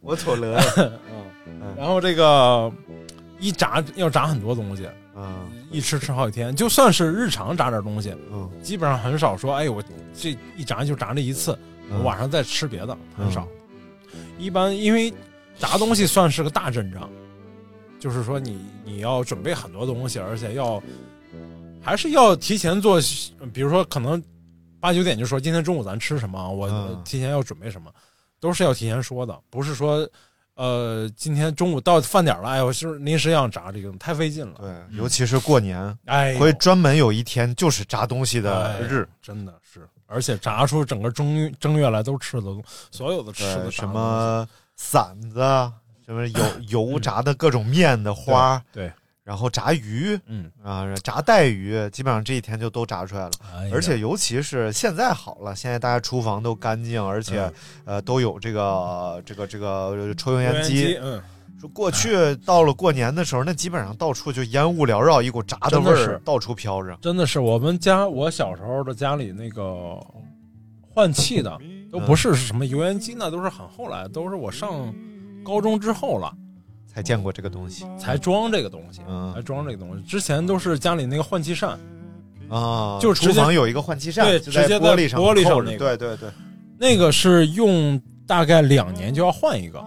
我错了。嗯，然后这个一炸要炸很多东西，嗯，一吃吃好几天。就算是日常炸点东西，嗯，基本上很少说，哎，我这一炸就炸这一次，我晚上再吃别的很少。一般因为炸东西算是个大阵仗，就是说你你要准备很多东西，而且要。还是要提前做，比如说可能八九点就说今天中午咱吃什么，我提前要准备什么，都是要提前说的，不是说呃今天中午到饭点了，哎，我是临时要炸这个，太费劲了。对，尤其是过年，哎，会专门有一天就是炸东西的日，真的是，而且炸出整个正正月来都吃的，所有的吃的什么馓子，什么油 油炸的各种面的花，对。然后炸鱼，嗯啊，炸带鱼，基本上这一天就都炸出来了。而且尤其是现在好了，现在大家厨房都干净，而且呃都有这个这个这个抽油烟机。嗯，说过去到了过年的时候，那基本上到处就烟雾缭绕，一股炸的味儿到处飘着。真的是我们家我小时候的家里那个换气的都不是什么油烟机，那都是很后来，都是我上高中之后了。才见过这个东西，才装这个东西，嗯才装这个东西。之前都是家里那个换气扇啊，就是厨房有一个换气扇，对，直接在玻璃上，玻璃上那个，对对对，那个是用大概两年就要换一个，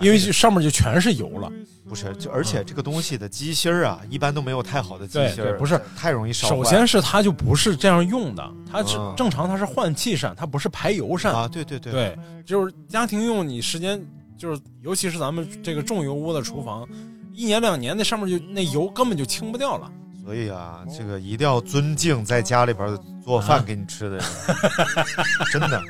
因为上面就全是油了。不是，就而且这个东西的机芯儿啊，一般都没有太好的机芯儿，不是太容易烧。首先是它就不是这样用的，它是正常它是换气扇，它不是排油扇啊。对对对，对，就是家庭用，你时间。就是，尤其是咱们这个重油污的厨房，一年两年那上面就那油根本就清不掉了。所以啊，这个一定要尊敬在家里边做饭给你吃的人，真的。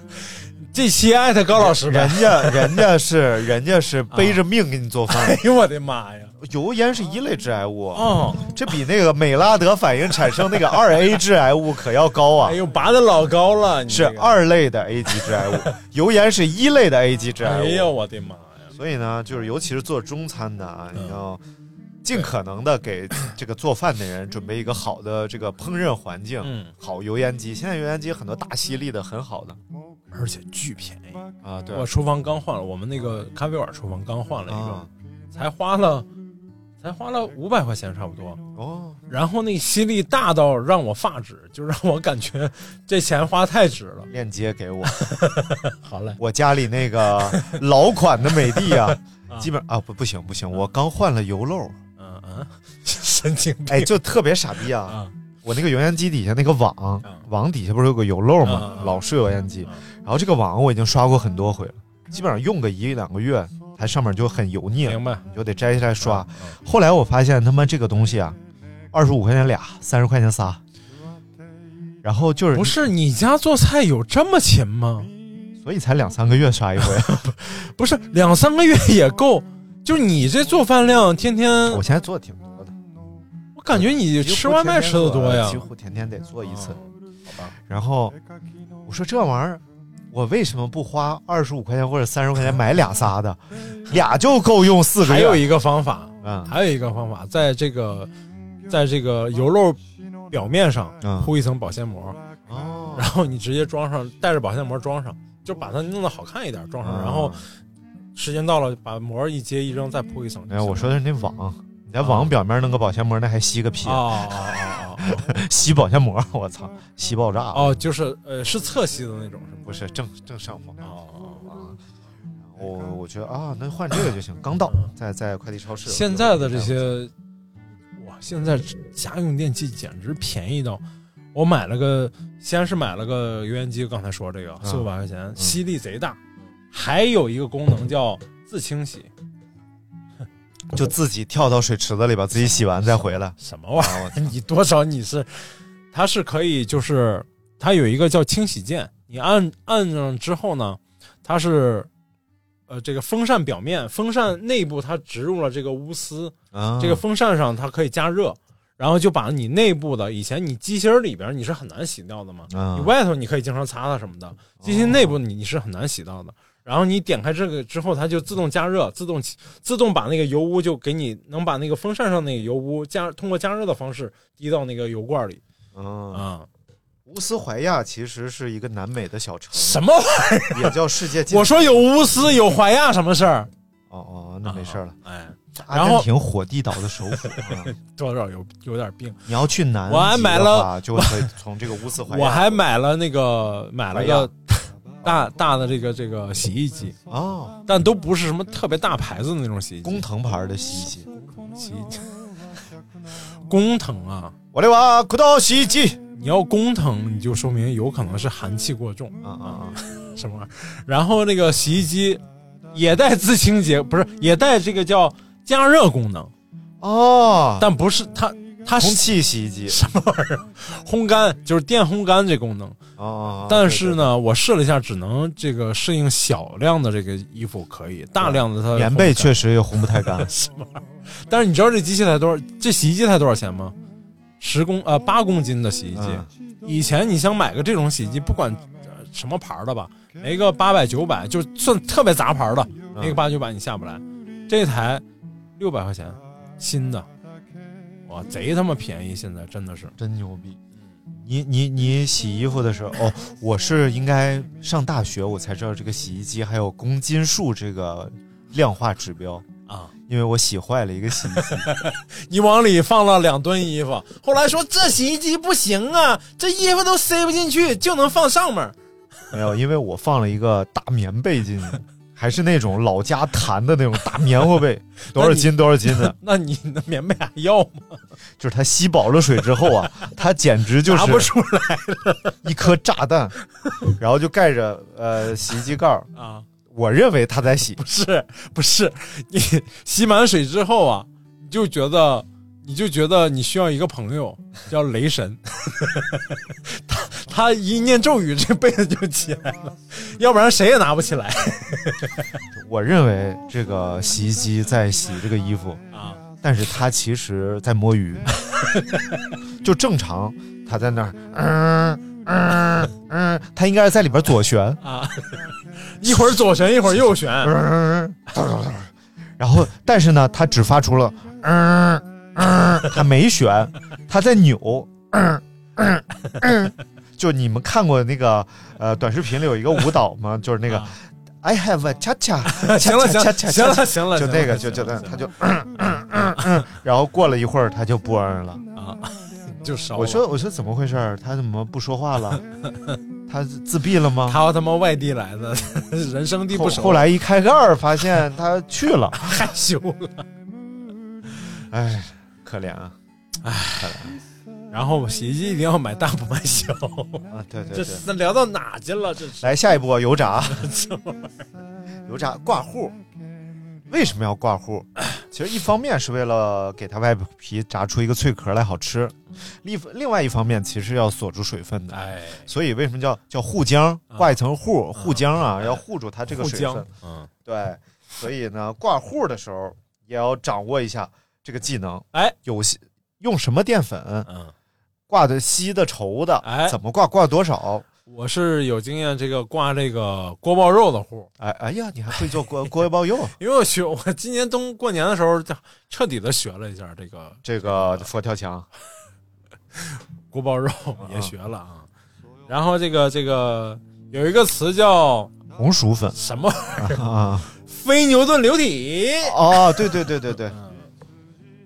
这期艾特高老师，人家人家是 人家是背着命给你做饭。哎呦我的妈呀！油烟是一类致癌物哦，这比那个美拉德反应产生那个 二 A 致癌物可要高啊！哎呦，拔的老高了，是二类的 A 级致癌物，油烟是一类的 A 级致癌物。哎呦，我的妈呀！所以呢，就是尤其是做中餐的啊，你要尽可能的给这个做饭的人准备一个好的这个烹饪环境，好油烟机。现在油烟机很多大吸力的，很好的，而且巨便宜啊！对，我厨房刚换了，我们那个咖啡馆厨房刚换了一个，才花了。才花了五百块钱，差不多哦。然后那吸力大到让我发指，就让我感觉这钱花太值了。链接给我，好嘞。我家里那个老款的美的啊，基本啊不不行不行，我刚换了油漏。嗯嗯，神经病。哎，就特别傻逼啊！我那个油烟机底下那个网，网底下不是有个油漏吗？老式油烟机，然后这个网我已经刷过很多回了，基本上用个一两个月。它上面就很油腻，明白？你就得摘下来刷。后来我发现他妈这个东西啊，二十五块钱俩，三十块钱仨。然后就是不是你家做菜有这么勤吗？所以才两三个月刷一回，不是两三个月也够。就你这做饭量，天天我现在做的挺多的。我感觉你吃外卖吃的多呀，几乎天天得做一次。好吧。然后我说这玩意儿。我为什么不花二十五块钱或者三十块钱买俩仨的，俩就够用四个月？还有一个方法，嗯，还有一个方法，在这个，在这个油漏表面上铺一层保鲜膜，哦，然后你直接装上，带着保鲜膜装上，就把它弄得好看一点，装上，然后时间到了，把膜一揭一扔，再铺一层。哎，我说的是那网，你在网表面弄个保鲜膜，那还吸个屁啊！吸保鲜膜，我操，吸爆炸哦！就是呃，是侧吸的那种，是不是正正上方哦啊！我我觉得啊，那换这个就行。刚到，在在快递超市。现在的这些，哇！现在家用电器简直便宜到，我买了个，先是买了个油烟机，刚才说这个四五百块钱，吸力贼大，还有一个功能叫自清洗。就自己跳到水池子里，把自己洗完再回来。什么玩意儿？你多少你是？它是可以，就是它有一个叫清洗键，你按按上之后呢，它是呃这个风扇表面，风扇内部它植入了这个钨丝，这个风扇上它可以加热。然后就把你内部的以前你机芯里边你是很难洗掉的嘛，你外头你可以经常擦擦什么的，机芯内部你你是很难洗到的。然后你点开这个之后，它就自动加热，自动自动把那个油污就给你能把那个风扇上那个油污加通过加热的方式滴到那个油罐里。啊，乌斯怀亚其实是一个南美的小城，什么玩意儿？也叫世界。我说有乌斯有怀亚什么事儿？哦哦，那没事了。哎。阿根廷火地岛的首府，多少有有点病。你要去南，我还买了，就会从这个乌斯怀。我还买了那个买了个大大的这个这个洗衣机哦，但都不是什么特别大牌子的那种洗衣机，工藤牌的洗衣机。洗衣机，工藤啊！我的娃，古道洗衣机。你要工藤，你就说明有可能是寒气过重啊啊啊！什么玩意儿？然后那个洗衣机也带自清洁，不是也带这个叫。加热功能，哦，但不是它，它空气洗衣机什么玩意儿？烘干就是电烘干这功能哦。但是呢，我试了一下，只能这个适应小量的这个衣服可以，大量的它棉被确实也烘不太干。什么玩意儿？但是你知道这机器才多少？这洗衣机才多少钱吗？十公呃八公斤的洗衣机。以前你想买个这种洗衣机，不管什么牌的吧，没个八百九百，就算特别杂牌的，没个八九百你下不来。这台。六百块钱，新的，哇，贼他妈便宜！现在真的是真牛逼。你你你洗衣服的时候，哦，我是应该上大学我才知道这个洗衣机还有公斤数这个量化指标啊，因为我洗坏了一个洗衣机，你往里放了两吨衣服，后来说这洗衣机不行啊，这衣服都塞不进去，就能放上面。没有，因为我放了一个大棉被进去。还是那种老家弹的那种大棉花被，多少斤多少斤的？那你那棉被还要吗？就是它吸饱了水之后啊，它简直就是拿不出来了，一颗炸弹，然后就盖着呃洗衣机盖儿啊。我认为它在洗，不是不是，你吸满水之后啊，你就觉得。你就觉得你需要一个朋友叫雷神，他他一念咒语，这被子就起来了，要不然谁也拿不起来。我认为这个洗衣机在洗这个衣服啊，但是他其实在摸鱼。就正常，他在那儿，嗯嗯嗯，他应该是在里边左旋啊，一会儿左旋，一会儿右旋，嗯然后但是呢，他只发出了嗯。嗯，他没旋，他在扭。嗯嗯嗯，就你们看过那个呃短视频里有一个舞蹈吗？就是那个 I have a cha cha，行了 行了行了行了，就那个就就那他就然后过了一会儿他就不嗯了啊，就少。我说我说怎么回事？他怎么不说话了？他自闭了吗？他他妈外地来的，人生地不熟。后来一开盖发现他去了，害羞了。哎。可怜啊，唉，然后洗衣机一定要买大不买小啊！对对对，这聊到哪去了？这来下一波油炸，油炸挂糊，为什么要挂糊？其实一方面是为了给它外皮炸出一个脆壳来好吃，另另外一方面其实要锁住水分的。哎，所以为什么叫叫护浆？挂一层糊，护浆啊，要护住它这个水分。嗯，对，所以呢，挂糊的时候也要掌握一下。这个技能，哎，有些用什么淀粉？嗯，挂的稀的稠的，哎，怎么挂？挂多少？我是有经验，这个挂这个锅包肉的户。哎，哎呀，你还会做锅 锅包肉？因为我学，我今年冬过年的时候，彻底的学了一下这个这个佛跳墙，锅包肉也学了啊。然后这个这个有一个词叫红薯粉，什么玩意儿啊？非牛顿流体。哦，对对对对对。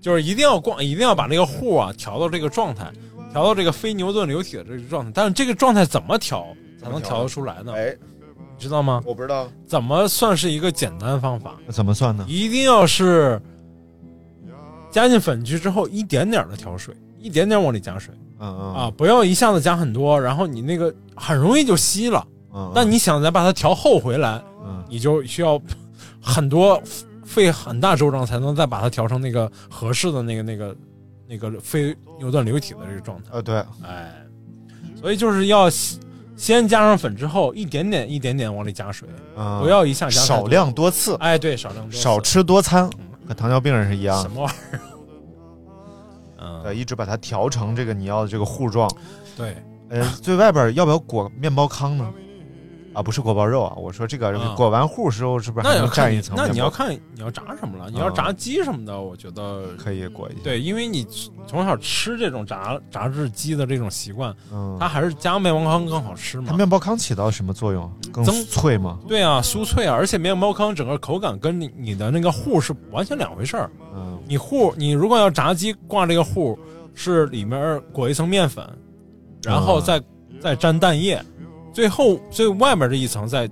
就是一定要逛，一定要把那个户啊调到这个状态，调到这个非牛顿流体的这个状态。但是这个状态怎么调才能调得出来呢？哎，你知道吗？我不知道。怎么算是一个简单方法？怎么算呢？一定要是加进粉去之后，一点点的调水，一点点往里加水。嗯嗯。啊，不要一下子加很多，然后你那个很容易就稀了。嗯。但你想再把它调厚回来，嗯，你就需要很多。费很大周章才能再把它调成那个合适的那个那个那个非牛顿流体的这个状态。呃，对，哎，所以就是要先加上粉之后，一点点一点点往里加水，不要一下加少量多次。哎，对，少量多少吃多餐，和糖尿病人是一样。什么玩意儿？嗯，对，一直把它调成这个你要的这个糊状。对，呃，最外边要不要裹面包糠呢？啊，不是锅包肉啊！我说这个裹完糊时候，是不是还要蘸一层？那你要看你要炸什么了。你要炸鸡什么的，我觉得可以裹一下。对，因为你从小吃这种炸炸制鸡的这种习惯，它还是加面包糠更好吃嘛。它面包糠起到什么作用？更脆吗？对啊，酥脆啊！而且面包糠整个口感跟你你的那个糊是完全两回事儿。嗯，你糊你如果要炸鸡挂这个糊，是里面裹一层面粉，然后再再沾蛋液。最后最外面这一层再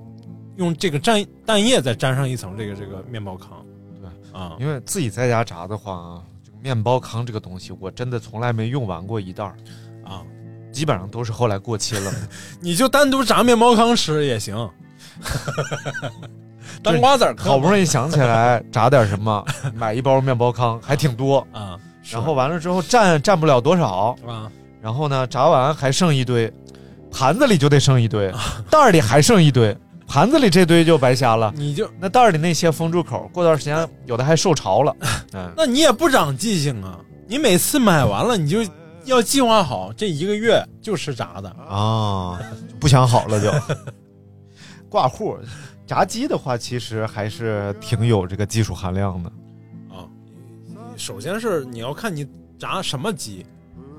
用这个蘸蛋液再沾上一层这个这个面包糠，对啊，因为自己在家炸的话啊，这个面包糠这个东西我真的从来没用完过一袋儿。啊，基本上都是后来过期了。你就单独炸面包糠吃也行，当瓜子儿。好不容易想起来炸点什么，买一包面包糠还挺多。啊，然后完了之后蘸蘸不了多少。啊，然后呢炸完还剩一堆。盘子里就得剩一堆，袋儿里还剩一堆，盘子里这堆就白瞎了。你就那袋儿里那些封住口，过段时间有的还受潮了。嗯，那你也不长记性啊！你每次买完了，你就要计划好这一个月就吃炸的啊，不想好了就 挂户。炸鸡的话，其实还是挺有这个技术含量的啊。首先是你要看你炸什么鸡，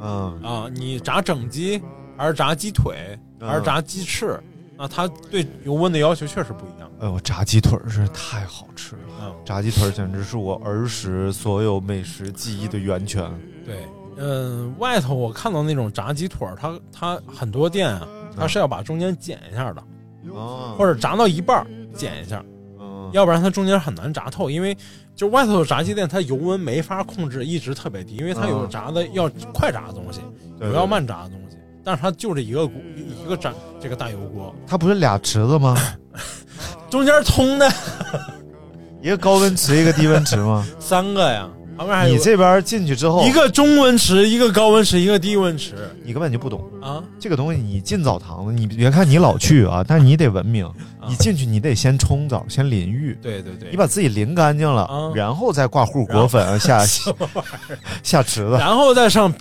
嗯啊，你炸整鸡。还是炸鸡腿，还是炸鸡翅，那它对油温的要求确实不一样。哎呦，炸鸡腿是太好吃了！嗯，炸鸡腿简直是我儿时所有美食记忆的源泉。对，嗯，外头我看到那种炸鸡腿，它它很多店啊，它是要把中间剪一下的，哦，或者炸到一半剪一下，嗯，要不然它中间很难炸透，因为就外头的炸鸡店，它油温没法控制一直特别低，因为它有炸的要快炸的东西，有要慢炸的东西。但是它就这一个锅，一个展这个大油锅，它不是俩池子吗？中间通的，一个高温池，一个低温池吗？三个呀，旁边还有。你这边进去之后，一个中温池，一个高温池，一个低温池，你根本就不懂啊！这个东西你进澡堂子，你别看你老去啊，但是你得文明，你进去你得先冲澡，先淋浴。对对对，你把自己淋干净了，然后再挂糊裹粉下下池子，然后再上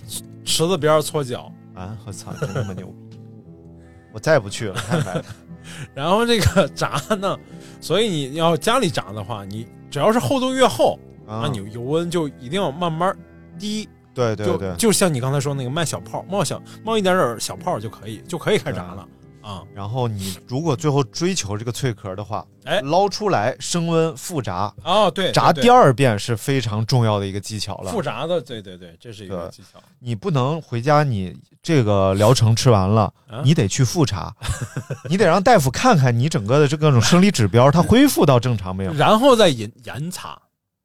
池子边搓脚。啊！我操，真他妈牛逼！我再也不去了，太白了。然后这个 炸呢，所以你要家里炸的话，你只要是厚度越厚，那你油温就一定要慢慢低。对对对，就像你刚才说那个卖小泡，冒小冒一点点小泡就可以，就可以开炸了。啊，然后你如果最后追求这个脆壳的话，哎，捞出来升温复炸。哦，对，炸第二遍是非常重要的一个技巧了。复炸的，对对对，这是一个技巧。你不能回家，你这个疗程吃完了，你得去复查，你得让大夫看看你整个的这各种生理指标，它恢复到正常没有？然后再严严查。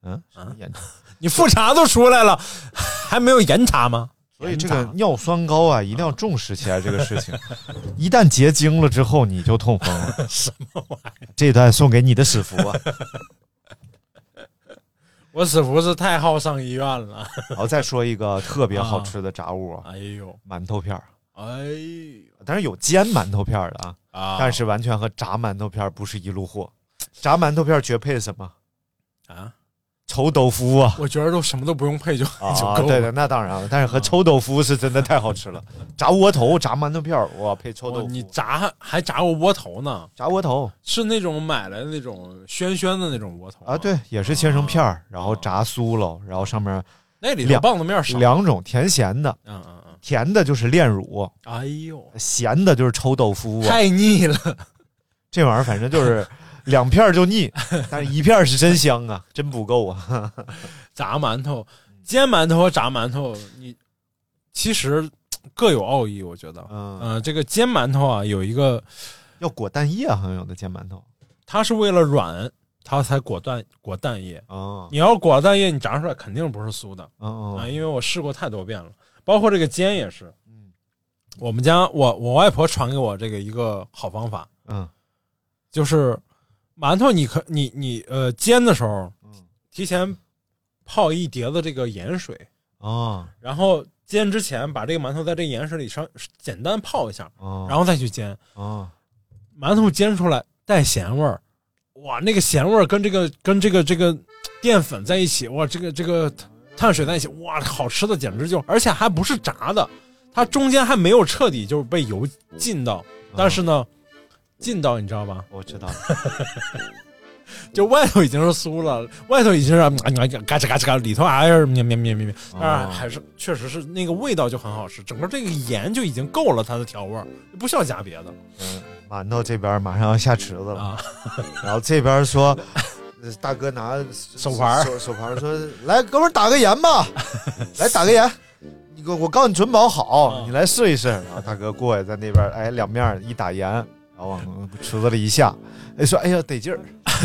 嗯嗯，严查。你复查都出来了，还没有严查吗？所以这个尿酸高啊，一定要重视起来这个事情。一旦结晶了之后，你就痛风了。什么玩意儿？这段送给你的史福啊！我史福是太好上医院了。然后再说一个特别好吃的炸物，哎呦，馒头片儿。哎呦，但是有煎馒头片儿的啊，啊，但是完全和炸馒头片儿不是一路货。炸馒头片儿绝配什么？啊？臭豆腐啊！我觉得都什么都不用配就 就够了。对的，那当然了。但是和臭豆腐是真的太好吃了。炸窝头、炸馒头片儿，哇，配臭豆腐。你炸还炸过窝头呢？炸窝头是那种买来的那种暄暄的那种窝头啊？对，也是切成片儿，然后炸酥了，然后上面那里两棒子面两种甜咸的。嗯嗯嗯，甜的就是炼乳。哎呦，咸的就是臭豆腐。太腻了，这玩意儿反正就是。两片就腻，但是一片是真香啊，真不够啊！炸馒头、煎馒头和炸馒头，你其实各有奥义，我觉得。嗯，这个煎馒头啊，有一个要裹蛋液，好像有的煎馒头，它是为了软，它才裹蛋裹蛋液啊。你要裹蛋液，你炸出来肯定不是酥的啊，因为我试过太多遍了，包括这个煎也是。嗯，我们家我我外婆传给我这个一个好方法，嗯，就是。馒头，你可你你呃煎的时候，嗯，提前泡一碟子这个盐水啊，然后煎之前把这个馒头在这盐水里稍简单泡一下，然后再去煎。啊，馒头煎出来带咸味儿，哇，那个咸味儿跟这个跟这个这个淀粉在一起，哇，这个这个碳水在一起，哇，好吃的简直就，而且还不是炸的，它中间还没有彻底就是被油浸到，但是呢，浸到你知道吧？我知道。就外头已经是酥了，外头已经是嘎吱嘎吱嘎，里头还是绵绵绵绵绵，当然还是确实是那个味道就很好吃，整个这个盐就已经够了它的调味儿，不需要加别的。嗯，馒头这边马上要下池子了，然后这边说，大哥拿手盘手手牌说，来哥们打个盐吧，来打个盐，你我我告诉你准保好，你来试一试。然后大哥过来在那边，哎，两面一打盐，然后往池子里一下。哎，说哎呀得劲儿，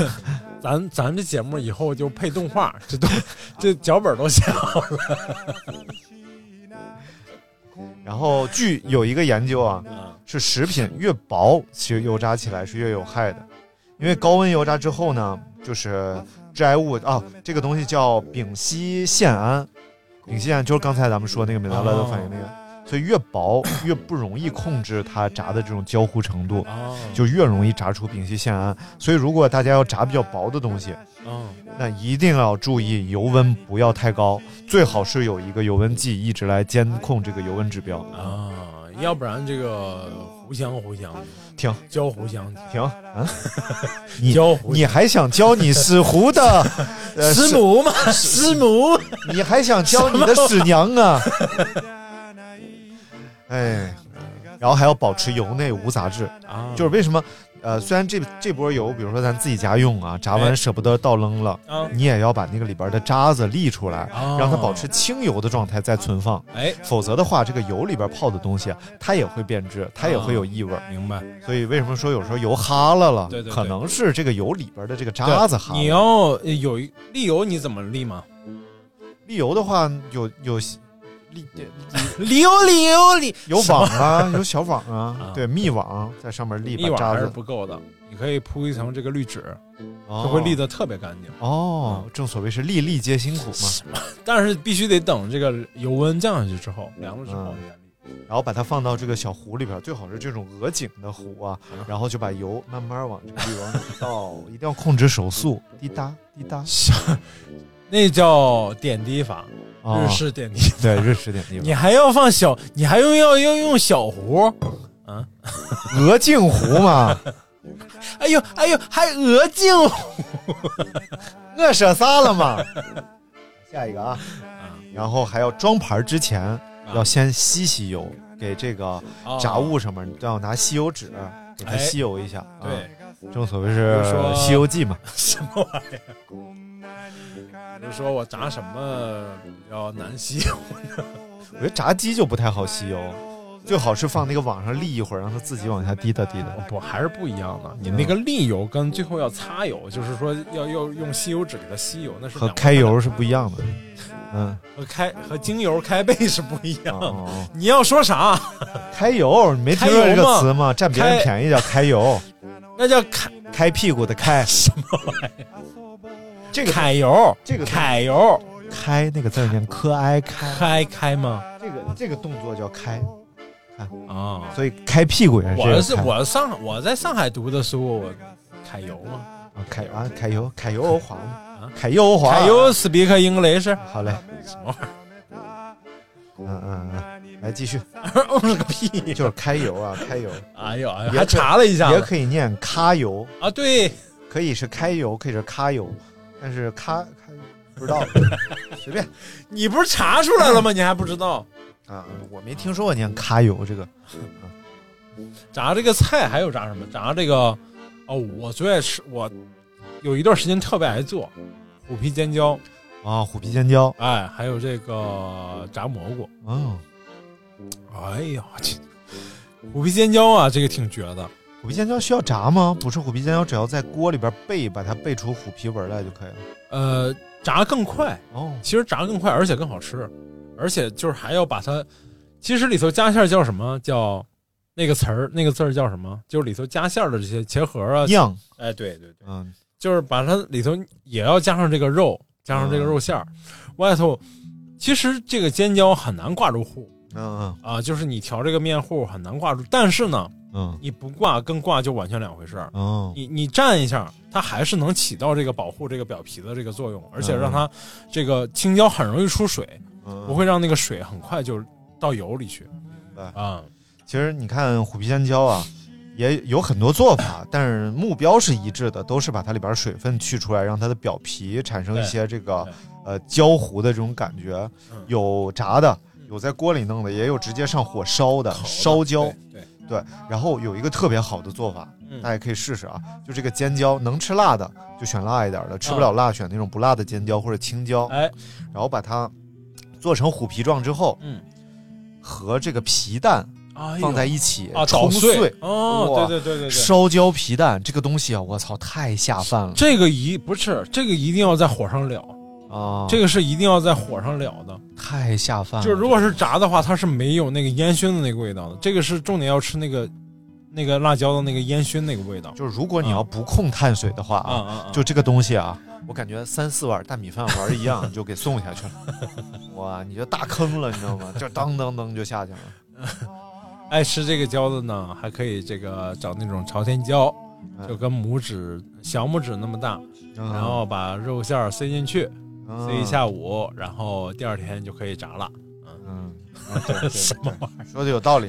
咱咱这节目以后就配动画，这都 这脚本都写好了。然后据有一个研究啊，是食品越薄，其实油炸起来是越有害的，因为高温油炸之后呢，就是致癌物啊，这个东西叫丙烯酰胺，丙烯酰胺就是刚才咱们说那个美拉乐的反应那个。所以越薄越不容易控制它炸的这种焦糊程度，就越容易炸出丙烯酰胺。所以如果大家要炸比较薄的东西，嗯那一定要注意油温不要太高，最好是有一个油温计一直来监控这个油温指标啊，要不然这个糊香糊香。停，焦糊香停啊！你你还想教你死糊的 师母吗？师母，你还想教你的师娘啊？哎，然后还要保持油内无杂质啊！就是为什么？呃，虽然这这波油，比如说咱自己家用啊，炸完舍不得倒扔了，你也要把那个里边的渣子沥出来，让它保持清油的状态再存放。哎，否则的话，这个油里边泡的东西，它也会变质，它也会有异味。明白。所以为什么说有时候油哈了了？对对，可能是这个油里边的这个渣子哈。你要有沥油，你怎么沥吗？沥油的话，有有。沥油沥油沥有网啊，有小网啊，对，密网在上面立，密网还是不够的，你可以铺一层这个滤纸，就会立的特别干净。哦，正所谓是粒粒皆辛苦嘛。但是必须得等这个油温降下去之后，凉了之后然后把它放到这个小壶里边，最好是这种鹅颈的壶啊，然后就把油慢慢往这个滤网里倒，一定要控制手速，滴答滴答，那叫点滴法。日式点滴，对日式点滴，你还要放小，你还用要要用小壶，啊，鹅颈壶嘛？哎呦哎呦，还鹅颈壶，我说啥了嘛？下一个啊，然后还要装盘之前要先吸吸油，给这个杂物上面要拿吸油纸给它吸油一下，对，正所谓是西游记嘛，什么玩意儿？比如说我炸什么比较难吸油？我觉得炸鸡就不太好吸油，最好是放那个网上沥一会儿，让它自己往下滴答滴答。不，还是不一样的。你那个沥油跟最后要擦油，就是说要要用吸油纸给它吸油，那是和开油是不一样的。嗯，和开和精油开背是不一样。你要说啥？开油？你没听过这个词吗？占别人便宜叫开油，那叫开开屁股的开。什么玩意？这个揩油，这个揩油，开那个字念科埃开开开吗？这个这个动作叫开，看啊，所以开屁股也是。我是我上我在上海读的书，我揩油嘛，啊揩啊揩油揩油滑啊揩油滑，揩油 speak English，好嘞，什么玩意儿？嗯嗯嗯，来继续，哦了个屁，就是开油啊开油，哎呦哎呦，还查了一下，也可以念咖油啊，对，可以是开油，可以是咖油。但是咖咖不知道，随便。你不是查出来了吗？你还不知道啊？我没听说过念咖油这个。炸这个菜还有炸什么？炸这个哦，我最爱吃。我有一段时间特别爱做虎皮尖椒啊，虎皮尖椒。哎，还有这个炸蘑菇。嗯，哎呀，这虎皮尖椒啊，这个挺绝的。虎皮尖椒需要炸吗？不是，虎皮尖椒只要在锅里边焙，把它焙出虎皮纹来就可以了。呃，炸更快哦，其实炸更快，而且更好吃，而且就是还要把它，其实里头加馅叫什么叫那个词儿，那个字儿叫什么？就是里头加馅的这些茄盒啊，酿。哎，对对对，嗯，就是把它里头也要加上这个肉，加上这个肉馅儿，外头其实这个尖椒很难挂住糊，嗯嗯啊，就是你调这个面糊很难挂住，但是呢，嗯你不挂跟挂就完全两回事儿。哦你你蘸一下，它还是能起到这个保护这个表皮的这个作用，而且让它这个青椒很容易出水，嗯，不会让那个水很快就到油里去白啊。其实你看虎皮尖椒啊，也有很多做法，但是目标是一致的，都是把它里边水分去出来，让它的表皮产生一些这个呃焦糊的这种感觉嗯。有炸的，有在锅里弄的，也有直接上火烧的的烧焦。对对，对，然后有一个特别好的做法，嗯。大家可以试试啊，就这个尖椒，能吃辣的就选辣一点的，吃不了辣选那种不辣的尖椒或者青椒，哎，然后把它做成虎皮状之后，嗯，和这个皮蛋放在一起啊，冲捣碎。哦，对对对对对，烧焦皮蛋这个东西啊，我操，太下饭了。这个一不是这个一定要在火上燎，啊！这个是一定要在火上燎的。太下饭了。就是如果是炸的话，它是没有那个烟熏的那个味道的。这个是重点要吃那个那个辣椒的那个烟熏那个味道。就是如果你要不控碳水的话啊！就这个东西啊，我感觉三四碗大米饭玩一样就给送下去了。哇，你就大坑了，你知道吗？就当当当就下去了。爱吃这个椒的呢，还可以这个找那种朝天椒，嗯就跟拇指小拇指那么大，然然后把肉馅儿塞进去，嗯塞一下午，然后第二天就可以炸了。嗯，啊对 对什么玩意儿？说的有道理。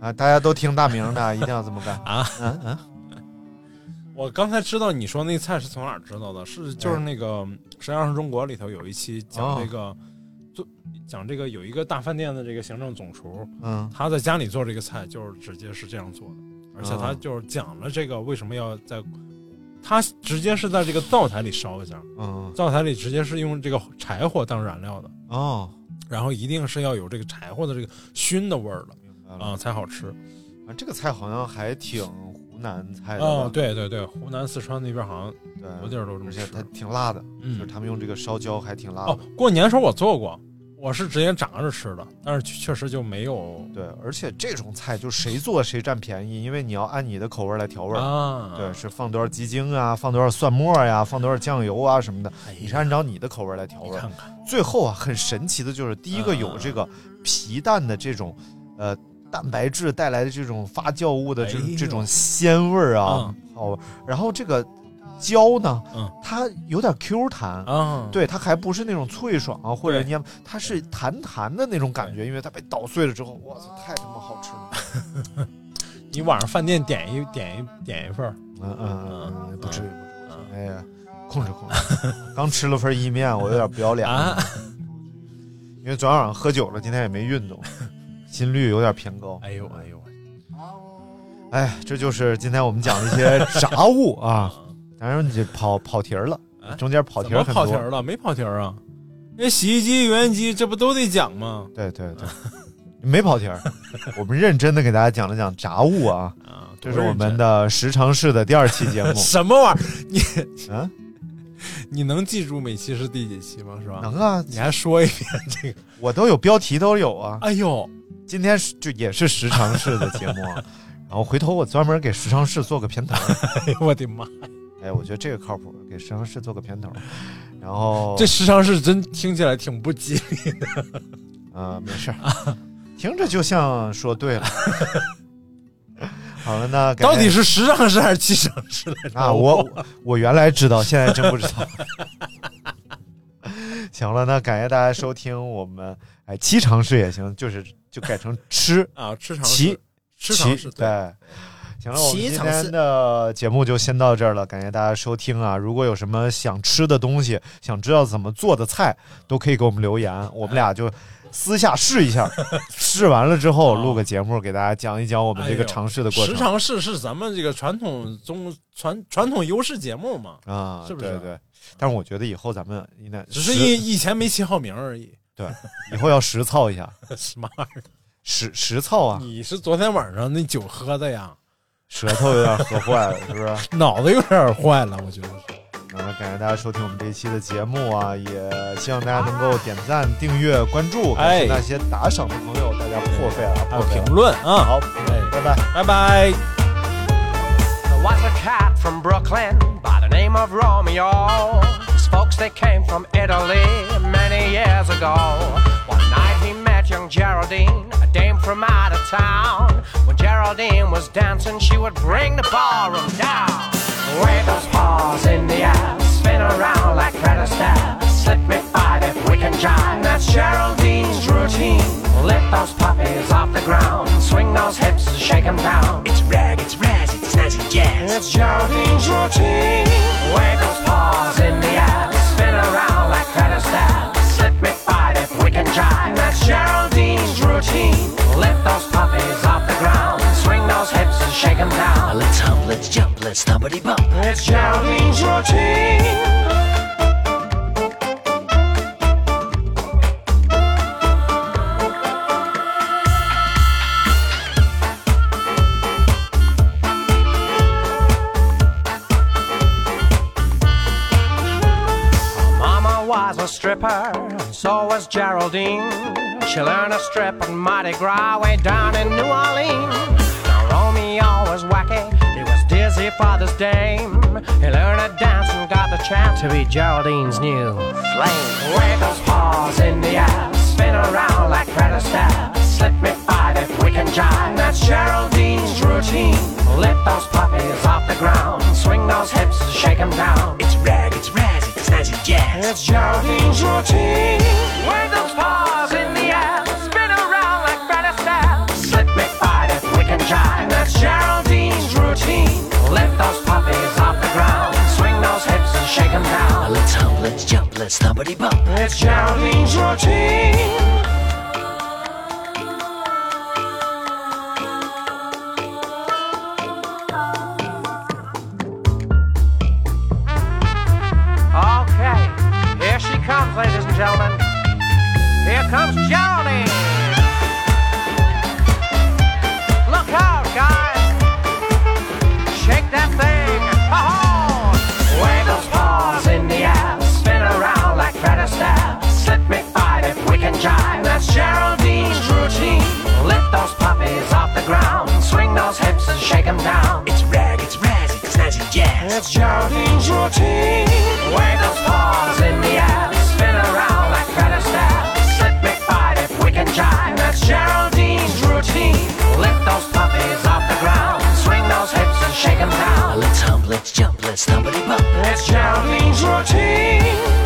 啊！大家都听大名的，一定要这么干。啊！嗯嗯，我刚才知道你说那菜是从哪儿知道的？是就是哎。那个《实际上是中国》里头有一期讲这哦个做讲这个有一个大饭店的这个行政总厨，嗯。他在家里做这个菜就是直接是这样做的，而且他哦。就是讲了这个为什么要在，他直接是在这个灶台里烧一下，嗯灶台里直接是用这个柴火当燃料的，哦，然后一定是要有这个柴火的这个熏的味儿的啊才好吃。啊，这个菜好像还挺湖南菜的哦，吧，对对对，湖南、四川那边好像对，多地儿都这么吃而且它挺辣的，嗯就是他们用这个烧焦还挺辣的哦。，过年时候我做过，我是直接炸着吃的，但是确实就没有对，而且这种菜就谁做谁占便宜，因为你要按你的口味来调味儿。啊。对，是放多少鸡精啊，放多少蒜末呀，放多少酱油啊什么的，哎你是按照你的口味来调味儿。你看看，最后啊，很神奇的就是第一个嗯有这个皮蛋的这种，呃，蛋白质带来的这种发酵物的这这种鲜味儿啊，好，然后这个椒呢，嗯。它有点 Q 弹。啊，对，它还不是那种脆爽啊，或者对粘，它是弹弹的那种感觉，因为它被捣碎了之后，我操，太他妈好吃了！你晚上饭店点一点一点一份儿，嗯嗯嗯嗯，不至于，不至于，嗯。哎呀，控制控制。刚吃了份意面，我有点不要脸 因为昨天晚上喝酒了，今天也没运动，心率有点偏高。哎呦哎呦，哎，这就是今天我们讲的一些杂物啊。当然你这跑跑题儿了，啊中间跑题儿很多。跑题儿了？没跑题儿啊？那洗衣机、油烟机，这不都得讲吗？对对对，没跑题儿，我们认真的给大家讲了讲杂物啊。啊，这是我们的十常侍的第二期节目。什么玩意儿？你 啊，你能记住每期是第几期吗？是吧？能啊，你还说一遍这个？我都有标题都有啊。哎呦，今天就也是十常侍的节目啊。然后回头我专门给十常侍做个片头。哎呦我的妈！哎，我觉得这个靠谱，给十常侍做个片头。然后 这时常是真听起来挺不吉利的。啊、没事儿，听着就像说对了。好了，那到底是十常侍还是七常侍？啊，我我原来知道，现在真不知道。行了，那感谢大家收听我们哎七常侍也行，就是就改成吃啊，吃常七侍，吃常七侍对。行了，我们今天的节目就先到这儿了，感谢大家收听啊！如果有什么想吃的东西，想知道怎么做的菜，都可以给我们留言，我们俩就私下试一下，试完了之后录个节目，给大家讲一讲我们这个尝试的过程。十常试是咱们这个传统中传传统优势节目嘛，啊，是不是对对，但是我觉得以后咱们应该 只是实以以前没起好名而已。对，以后要实操一下，什么玩意儿？实实操啊，你是昨天晚上那酒喝的呀？舌头有点喝坏了，是不是？脑子有点坏了，我觉得是。那么感谢大家收听我们这一期的节目啊，也希望大家能够点赞、订阅、关注，感谢哎那些打赏的朋友，大家破费了，还有破费了。评论啊，好，哎，拜拜。拜拜。There was a cat from Brooklyn by the name of Romeo. His folks, they came from Italy many years ago. One night Geraldine, a dame from out of town. When Geraldine was dancing, she would bring the ballroom down. Wave those paws in the air, spin around like Fred Astaire. Slip me five if we can jive. That's Geraldine's routine. Lift those puppies off the ground, swing those hips, shake 'em down. It's rag, it's razz, it's snazzy jazz. It's Geraldine's routine. Wave those paws in the Let's let's jump, let's thumpity bump. It's Geraldine's routine. Mama was a stripper, so was Geraldine. She learned to strip on Mardi Gras way down in New Orleans. Now Romeo was wacky, dizzy father's dame. He learned to dance and got the chance to be Geraldine's new flame. Wave those paws in the air, spin around like Fred Astaire. Slip me five if we can jive. That's Geraldine's routine. Lift those puppies off the ground, swing those hips shake 'em down. It's rag, it's razz, it's snazzy jazz. It's Geraldine's routine. Wave those paws shake 'em down. Let's hump, let's jump, let's thumpity bump. Let's It's Geraldine's routine. Okay, here she comes, ladies and gentlemen. Here comes Geraldine. Jive. That's Geraldine's routine. Lift those puppies off the ground. Swing those hips and shake 'em down. It's rag, it's razz, it's snazzy jazz. It's Geraldine's routine. Wave those paws in the air. Spin around like Fred Astaire. Slip me five if we can jive. That's Geraldine's routine. Lift those puppies off the ground. Swing those hips and shake 'em down. Let's hump, let's jump, let's thumpity bump. It's Geraldine's routine.